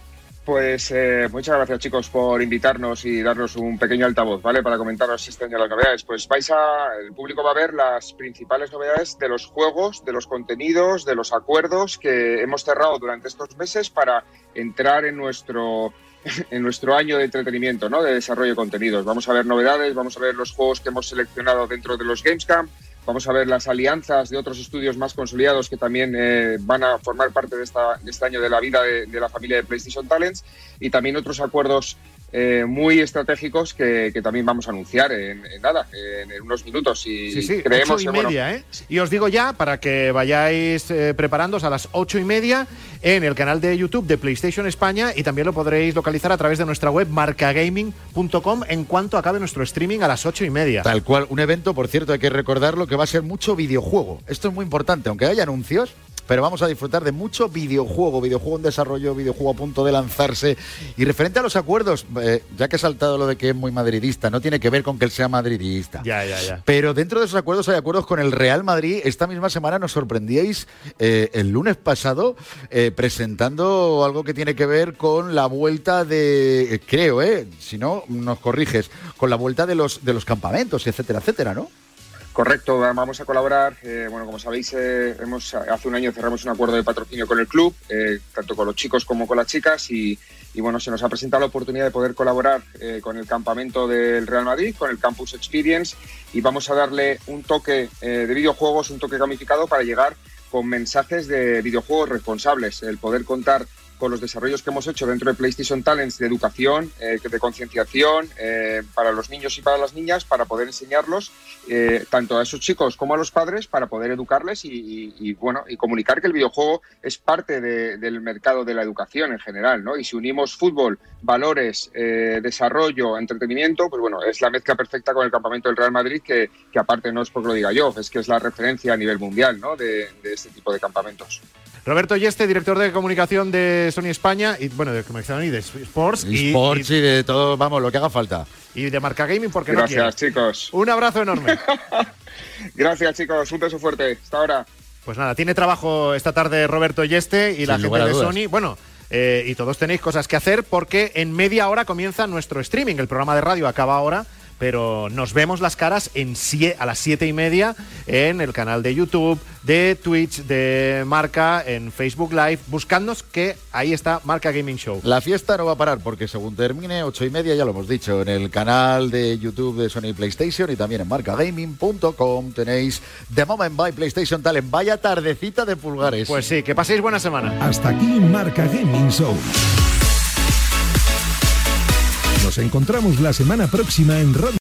Pues eh, muchas gracias, chicos, por invitarnos y darnos un pequeño altavoz, ¿vale? Para comentaros este año las novedades. Pues vais a. El público va a ver las principales novedades de los juegos, de los contenidos, de los acuerdos que hemos cerrado durante estos meses para entrar en nuestro. *laughs* En nuestro año de entretenimiento, ¿no? De desarrollo de contenidos. Vamos a ver novedades, vamos a ver los juegos que hemos seleccionado dentro de los Gamescom, Vamos a ver las alianzas de otros estudios más consolidados que también eh, van a formar parte de, esta, este año de la vida de, de la familia de PlayStation Talents y también otros acuerdos eh, muy estratégicos que, que también vamos a anunciar en, en nada, en, en unos minutos. Y Sí, sí, creemos ocho y que, bueno, media, ¿eh? Y os digo ya, para que vayáis eh, preparándoos a las ocho y media en el canal de YouTube de PlayStation España y también lo podréis localizar a través de nuestra web marcagaming.com en cuanto acabe nuestro streaming a las ocho y media. Tal cual, un evento, por cierto, hay que recordarlo, que va a ser mucho videojuego. Esto es muy importante, aunque haya anuncios, pero vamos a disfrutar de mucho videojuego, videojuego en desarrollo, videojuego a punto de lanzarse. Y referente a los acuerdos, eh, ya que he saltado lo de que es muy madridista, no tiene que ver con que él sea madridista. Ya, ya, ya. Pero dentro de esos acuerdos hay acuerdos con el Real Madrid. Esta misma semana nos sorprendíais eh, el lunes pasado eh, presentando algo que tiene que ver con la vuelta de, creo, eh, si no nos corriges, con la vuelta de los de los campamentos, etcétera, etcétera, ¿no? Correcto, vamos a colaborar. Eh, bueno, como sabéis, eh, hemos, hace un año cerramos un acuerdo de patrocinio con el club, eh, tanto con los chicos como con las chicas, y, y bueno, se nos ha presentado la oportunidad de poder colaborar con el campamento del Real Madrid, con el Campus Experience, y vamos a darle un toque de videojuegos, un toque gamificado para llegar con mensajes de videojuegos responsables, el poder contar con los desarrollos que hemos hecho dentro de PlayStation Talents de educación, eh, de concienciación eh, para los niños y para las niñas, para poder enseñarlos eh, tanto a esos chicos como a los padres, para poder educarles y, bueno y comunicar que el videojuego es parte de- del mercado de la educación en general, ¿no? Y si unimos fútbol, valores, eh, desarrollo, entretenimiento, pues bueno, es la mezcla perfecta con el campamento del Real Madrid, que, que aparte no es porque lo diga yo, es que es la referencia a nivel mundial, ¿no? De este tipo de campamentos. Roberto Yeste, director de comunicación de Sony España y bueno, de comunicación y de Sports y, Sports y de todo, vamos, lo que haga falta. y- de marca gaming porque no Gracias, chicos. Un abrazo enorme. *laughs* Gracias, chicos. Un beso fuerte. Hasta ahora. Pues nada, tiene trabajo esta tarde Roberto Yeste y la gente de dudas. Sony. Bueno, eh, y todos tenéis cosas que hacer porque en media hora comienza nuestro streaming. El programa de radio acaba ahora, pero nos vemos las caras en sie- a las siete y media en el canal de YouTube, de Twitch, de Marca, en Facebook Live. Buscadnos que ahí está Marca Gaming Show. La fiesta no va a parar porque según termine ocho y media, ya lo hemos dicho, en el canal de YouTube de Sony PlayStation y también en marcagaming.com tenéis The Moment by PlayStation Talent. Vaya tardecita de pulgares. Pues sí, que paséis buena semana. Hasta aquí Marca Gaming Show. Nos encontramos la semana próxima en Radio.